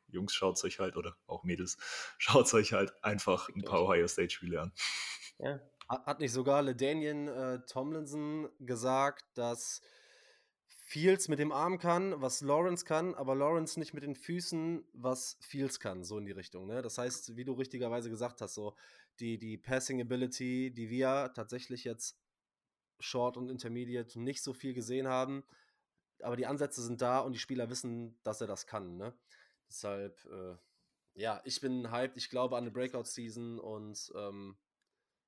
Jungs, schaut euch halt, oder auch Mädels, schaut euch halt einfach ein paar Ohio State-Spiele an. Ja. Hat nicht sogar LeDanian äh, Tomlinson gesagt, dass Fields mit dem Arm kann, was Lawrence kann, aber Lawrence nicht mit den Füßen, was Fields kann, so in die Richtung. Ne? Das heißt, wie du richtigerweise gesagt hast, so die, die Passing Ability, die wir tatsächlich jetzt Short und Intermediate nicht so viel gesehen haben. Aber die Ansätze sind da und die Spieler wissen, dass er das kann. Ne? Deshalb, äh, ja, ich bin hyped. Ich glaube an eine Breakout-Season und ähm,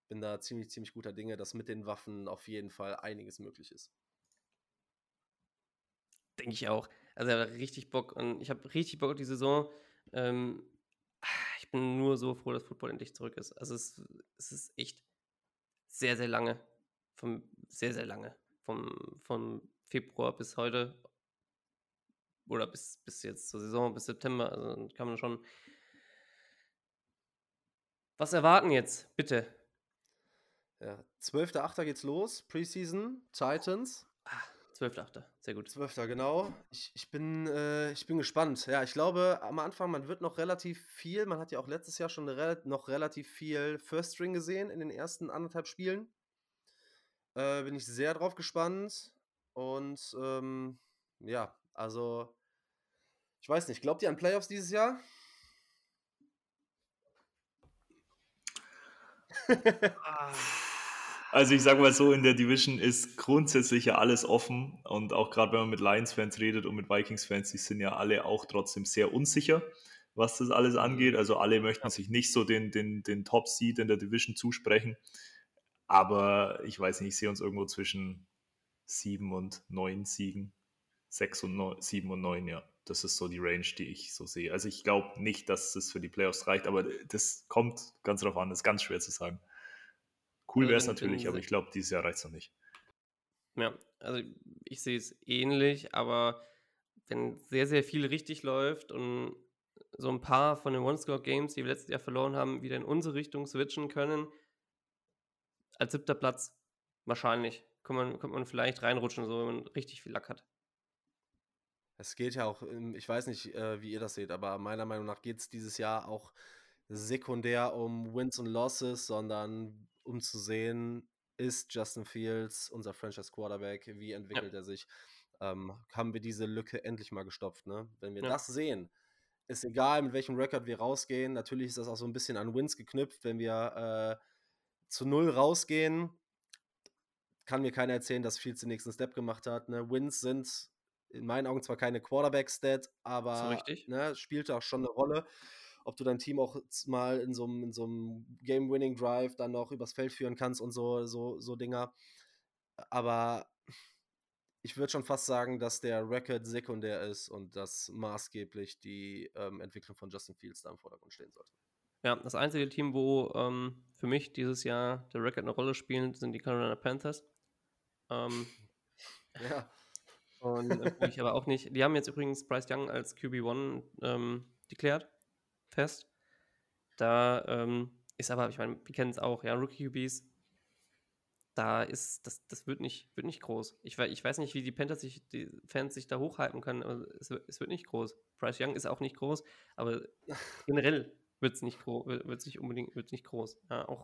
bin da ziemlich, ziemlich guter Dinge, dass mit den Waffen auf jeden Fall einiges möglich ist. Denke ich auch. Also, er hat richtig Bock und ich habe richtig Bock auf die Saison. Ähm, ich bin nur so froh, dass Football endlich zurück ist. Also es, es ist echt sehr, sehr lange. Vom, sehr, sehr lange. Vom, vom Februar bis heute. Oder bis, bis jetzt zur Saison, bis September. Also kann man schon. Was erwarten jetzt, bitte? Ja, 12.8. geht's los. Preseason, Titans. 12.8. Sehr gut. 12. genau. Ich, ich, bin, äh, ich bin gespannt. Ja, ich glaube, am Anfang, man wird noch relativ viel, man hat ja auch letztes Jahr schon re noch relativ viel First String gesehen in den ersten anderthalb Spielen. Äh, bin ich sehr drauf gespannt. Und ähm, ja, also, ich weiß nicht, glaubt ihr an Playoffs dieses Jahr? ah. Also ich sage mal so, in der Division ist grundsätzlich ja alles offen und auch gerade wenn man mit Lions-Fans redet und mit Vikings-Fans, die sind ja alle auch trotzdem sehr unsicher, was das alles angeht. Also alle möchten sich nicht so den, den, den Top-Seed in der Division zusprechen. Aber ich weiß nicht, ich sehe uns irgendwo zwischen sieben und neun Siegen. Sechs und neun, sieben und neun, ja. Das ist so die Range, die ich so sehe. Also ich glaube nicht, dass es für die Playoffs reicht, aber das kommt ganz drauf an. Das ist ganz schwer zu sagen. Cool wäre es natürlich, aber ich glaube, dieses Jahr reicht es noch nicht. Ja, also ich sehe es ähnlich, aber wenn sehr, sehr viel richtig läuft und so ein paar von den One-Score-Games, die wir letztes Jahr verloren haben, wieder in unsere Richtung switchen können, als siebter Platz wahrscheinlich. Kommt man, kommt man vielleicht reinrutschen, so wenn man richtig viel Lack hat. Es geht ja auch, ich weiß nicht, äh, wie ihr das seht, aber meiner Meinung nach geht es dieses Jahr auch sekundär um Wins und Losses, sondern um zu sehen, ist Justin Fields unser Franchise Quarterback, wie entwickelt ja. er sich, ähm, haben wir diese Lücke endlich mal gestopft. Ne? Wenn wir ja. das sehen, ist egal, mit welchem Rekord wir rausgehen. Natürlich ist das auch so ein bisschen an Wins geknüpft. Wenn wir äh, zu null rausgehen, kann mir keiner erzählen, dass Fields den nächsten Step gemacht hat. Ne? Wins sind in meinen Augen zwar keine Quarterback-Stat, aber ne, spielt auch schon eine Rolle. Ob du dein Team auch mal in so einem, so einem Game-Winning-Drive dann noch übers Feld führen kannst und so, so, so Dinger. Aber ich würde schon fast sagen, dass der Record sekundär ist und dass maßgeblich die ähm, Entwicklung von Justin Fields da im Vordergrund stehen sollte. Ja, das einzige Team, wo ähm, für mich dieses Jahr der Record eine Rolle spielt, sind die Carolina Panthers. Ähm, ja. Und äh, ich aber auch nicht. Die haben jetzt übrigens Bryce Young als QB1 ähm, deklärt, fest. Da ähm, ist aber, ich meine, wir kennen es auch, ja, Rookie-QBs, da ist, das, das wird nicht, wird nicht groß. Ich, ich weiß nicht, wie die Panthers sich, die Fans sich da hochhalten können, aber es, es wird nicht groß. Bryce Young ist auch nicht groß, aber generell wird es nicht groß, wird nicht unbedingt, wird nicht groß. Ja, auch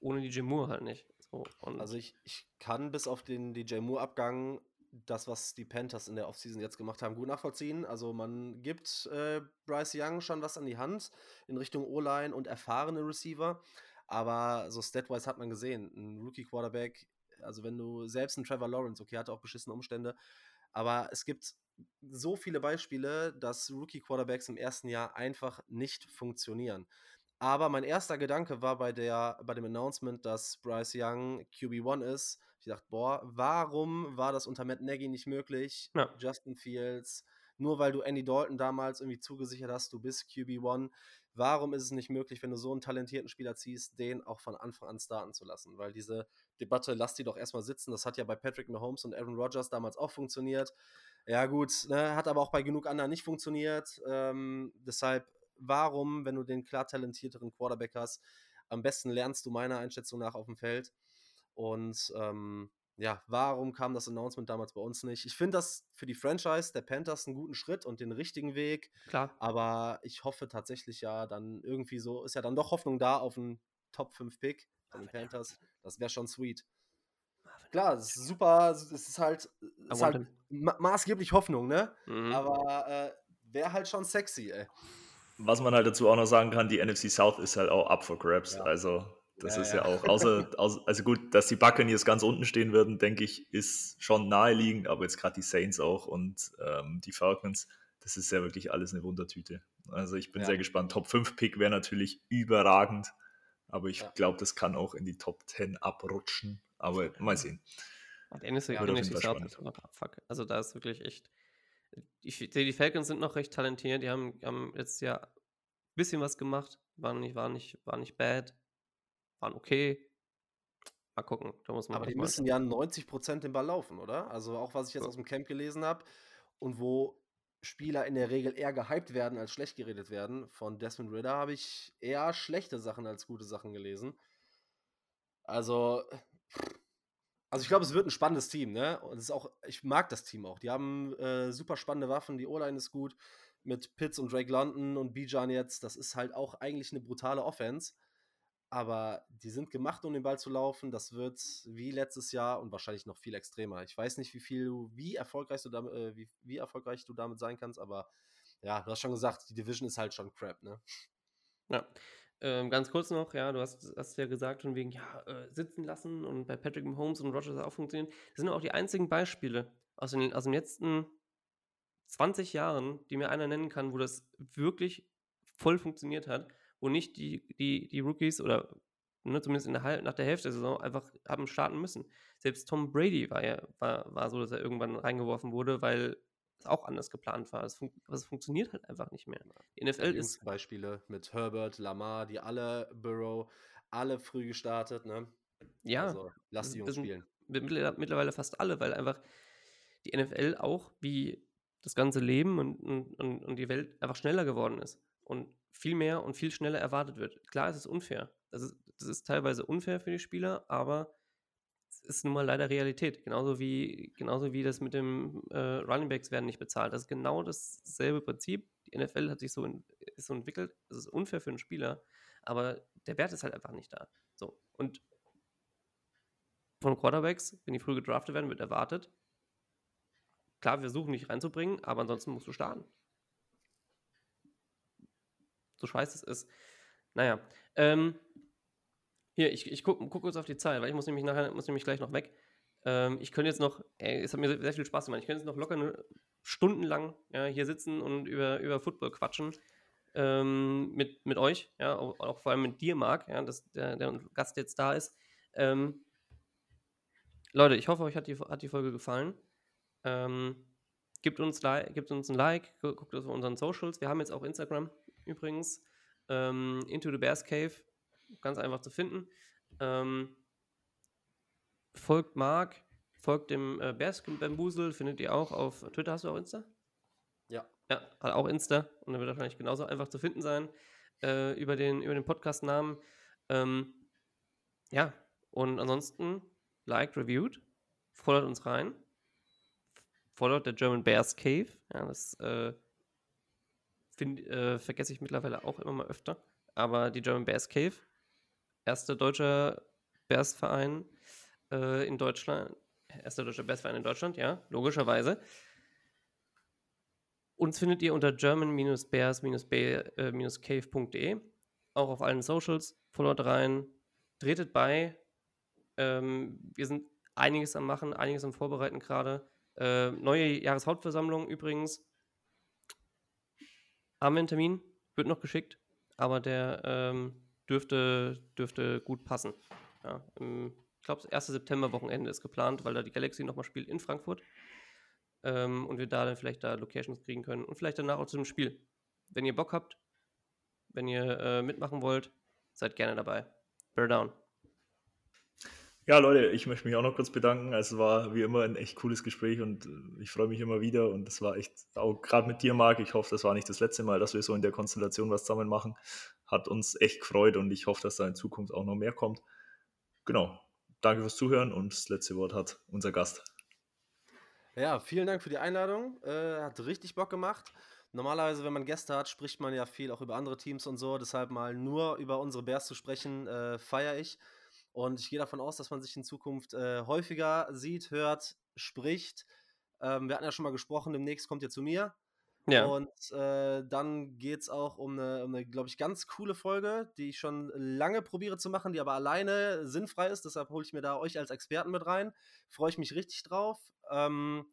ohne DJ Moore halt nicht. So, also ich, ich kann bis auf den DJ Moore-Abgang das, was die Panthers in der Offseason jetzt gemacht haben, gut nachvollziehen. Also man gibt äh, Bryce Young schon was an die Hand in Richtung O-Line und erfahrene Receiver. Aber so statwise hat man gesehen, ein Rookie-Quarterback, also wenn du selbst ein Trevor Lawrence, okay, hatte auch beschissene Umstände, aber es gibt so viele Beispiele, dass Rookie-Quarterbacks im ersten Jahr einfach nicht funktionieren. Aber mein erster Gedanke war bei, der, bei dem Announcement, dass Bryce Young QB1 ist. Ich dachte, boah, warum war das unter Matt Nagy nicht möglich? Ja. Justin Fields, nur weil du Andy Dalton damals irgendwie zugesichert hast, du bist QB1. Warum ist es nicht möglich, wenn du so einen talentierten Spieler ziehst, den auch von Anfang an starten zu lassen? Weil diese Debatte, lass die doch erstmal sitzen, das hat ja bei Patrick Mahomes und Aaron Rodgers damals auch funktioniert. Ja, gut, ne, hat aber auch bei genug anderen nicht funktioniert. Ähm, deshalb, warum, wenn du den klar talentierteren Quarterback hast, am besten lernst du meiner Einschätzung nach auf dem Feld. Und ähm, ja, warum kam das Announcement damals bei uns nicht? Ich finde das für die Franchise der Panthers einen guten Schritt und den richtigen Weg. Klar. Aber ich hoffe tatsächlich ja dann irgendwie so, ist ja dann doch Hoffnung da auf einen Top 5 Pick von den Panthers. Das wäre schon sweet. Klar, es ist super, es ist halt, es ist halt ma maßgeblich Hoffnung, ne? Mhm. Aber äh, wäre halt schon sexy, ey. Was man halt dazu auch noch sagen kann, die NFC South ist halt auch up for grabs. Ja. Also das ja, ist ja, ja auch, außer, also gut, dass die Buccaneers ganz unten stehen würden, denke ich, ist schon naheliegend, aber jetzt gerade die Saints auch und ähm, die Falcons, das ist ja wirklich alles eine Wundertüte. Also ich bin ja. sehr gespannt. Top 5 Pick wäre natürlich überragend, aber ich glaube, das kann auch in die Top 10 abrutschen, aber mal sehen. Der NFC, ja, NFC South ist noch abfuck. Also da ist wirklich echt, ich sehe, die Falcons sind noch recht talentiert, die haben, haben letztes Jahr ein bisschen was gemacht, war nicht, war nicht, war nicht bad waren okay. Mal gucken. Da muss man Aber die müssen ja 90% den Ball laufen, oder? Also auch was ich jetzt ja. aus dem Camp gelesen habe und wo Spieler in der Regel eher gehypt werden als schlecht geredet werden. Von Desmond Ritter habe ich eher schlechte Sachen als gute Sachen gelesen. Also, also ich glaube, es wird ein spannendes Team, ne? Und es ist auch, ich mag das Team auch. Die haben äh, super spannende Waffen, die O-Line ist gut. Mit Pitts und Drake London und Bijan jetzt, das ist halt auch eigentlich eine brutale Offense aber die sind gemacht, um den Ball zu laufen. Das wird wie letztes Jahr und wahrscheinlich noch viel extremer. Ich weiß nicht, wie viel wie erfolgreich du damit, äh, wie, wie erfolgreich du damit sein kannst, aber ja, du hast schon gesagt, die Division ist halt schon crap, ne? Ja. Ähm, ganz kurz noch, ja, du hast, hast ja gesagt, von wegen, ja, äh, sitzen lassen und bei Patrick Mahomes und Rogers auch funktionieren. Das sind auch die einzigen Beispiele aus den, aus den letzten 20 Jahren, die mir einer nennen kann, wo das wirklich voll funktioniert hat, wo nicht die, die, die Rookies oder ne, zumindest in der, nach der Hälfte der Saison einfach haben starten müssen. Selbst Tom Brady war ja war, war so, dass er irgendwann reingeworfen wurde, weil es auch anders geplant war. Es, fun es funktioniert halt einfach nicht mehr. Die NFL ja, ist. Beispiele mit Herbert, Lamar, die alle, Burrow, alle früh gestartet, ne? Ja. Also, lass die Jungs spielen. Mittlerweile fast alle, weil einfach die NFL auch wie das ganze Leben und, und, und die Welt einfach schneller geworden ist und viel mehr und viel schneller erwartet wird. Klar, es ist unfair. Das ist, das ist teilweise unfair für die Spieler, aber es ist nun mal leider Realität. Genauso wie, genauso wie das mit dem äh, Running Backs werden nicht bezahlt. Das ist genau dasselbe Prinzip. Die NFL hat sich so, in, so entwickelt. Das ist unfair für einen Spieler, aber der Wert ist halt einfach nicht da. So. Und von Quarterbacks, wenn die früh gedraftet werden, wird erwartet, Klar, wir versuchen nicht reinzubringen, aber ansonsten musst du starten. So scheiße es ist. Naja. Ähm, hier, ich, ich gucke guck kurz auf die Zeit, weil ich muss nämlich nachher, muss nämlich gleich noch weg. Ähm, ich könnte jetzt noch, ey, es hat mir sehr viel Spaß gemacht, ich könnte jetzt noch locker eine, stundenlang ja, hier sitzen und über, über Football quatschen. Ähm, mit, mit euch, ja, auch, auch, vor allem mit dir, Marc, ja, dass der, der Gast jetzt da ist. Ähm, Leute, ich hoffe, euch hat die, hat die Folge gefallen. Ähm, gibt, uns gibt uns ein Like, guckt auf unseren Socials. Wir haben jetzt auch Instagram übrigens. Ähm, Into the Bears Cave, ganz einfach zu finden. Ähm, folgt Marc, folgt dem äh, Bears Bambusel, findet ihr auch auf Twitter. Hast du auch Insta? Ja. Ja, hat auch Insta und dann wird wahrscheinlich genauso einfach zu finden sein äh, über den, über den Podcast-Namen. Ähm, ja, und ansonsten liked, reviewed, fordert uns rein followt der German Bears Cave. Ja, das äh, find, äh, vergesse ich mittlerweile auch immer mal öfter. Aber die German Bears Cave, erster deutscher Bears-Verein äh, in Deutschland, erster deutscher Bears-Verein in Deutschland, ja, logischerweise. Uns findet ihr unter german-bears-cave.de, auch auf allen Socials. Followt rein, tretet bei. Ähm, wir sind einiges am Machen, einiges am Vorbereiten gerade. Äh, neue Jahreshauptversammlung übrigens. Haben wir einen Termin, wird noch geschickt, aber der ähm, dürfte, dürfte gut passen. Ja, im, ich glaube, das erste September-Wochenende ist geplant, weil da die Galaxy nochmal spielt in Frankfurt. Ähm, und wir da dann vielleicht da Locations kriegen können und vielleicht danach auch zu dem Spiel. Wenn ihr Bock habt, wenn ihr äh, mitmachen wollt, seid gerne dabei. Bear down. Ja, Leute, ich möchte mich auch noch kurz bedanken. Es war wie immer ein echt cooles Gespräch und äh, ich freue mich immer wieder. Und es war echt, auch gerade mit dir, Marc, ich hoffe, das war nicht das letzte Mal, dass wir so in der Konstellation was zusammen machen. Hat uns echt gefreut und ich hoffe, dass da in Zukunft auch noch mehr kommt. Genau. Danke fürs Zuhören und das letzte Wort hat unser Gast. Ja, vielen Dank für die Einladung. Äh, hat richtig Bock gemacht. Normalerweise, wenn man Gäste hat, spricht man ja viel auch über andere Teams und so. Deshalb mal nur über unsere Bears zu sprechen, äh, feiere ich. Und ich gehe davon aus, dass man sich in Zukunft äh, häufiger sieht, hört, spricht. Ähm, wir hatten ja schon mal gesprochen, demnächst kommt ihr zu mir. Ja. Und äh, dann geht es auch um eine, um eine glaube ich, ganz coole Folge, die ich schon lange probiere zu machen, die aber alleine sinnfrei ist. Deshalb hole ich mir da euch als Experten mit rein. Freue ich mich richtig drauf. Ähm,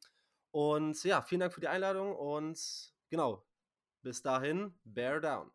und ja, vielen Dank für die Einladung und genau, bis dahin, bear down.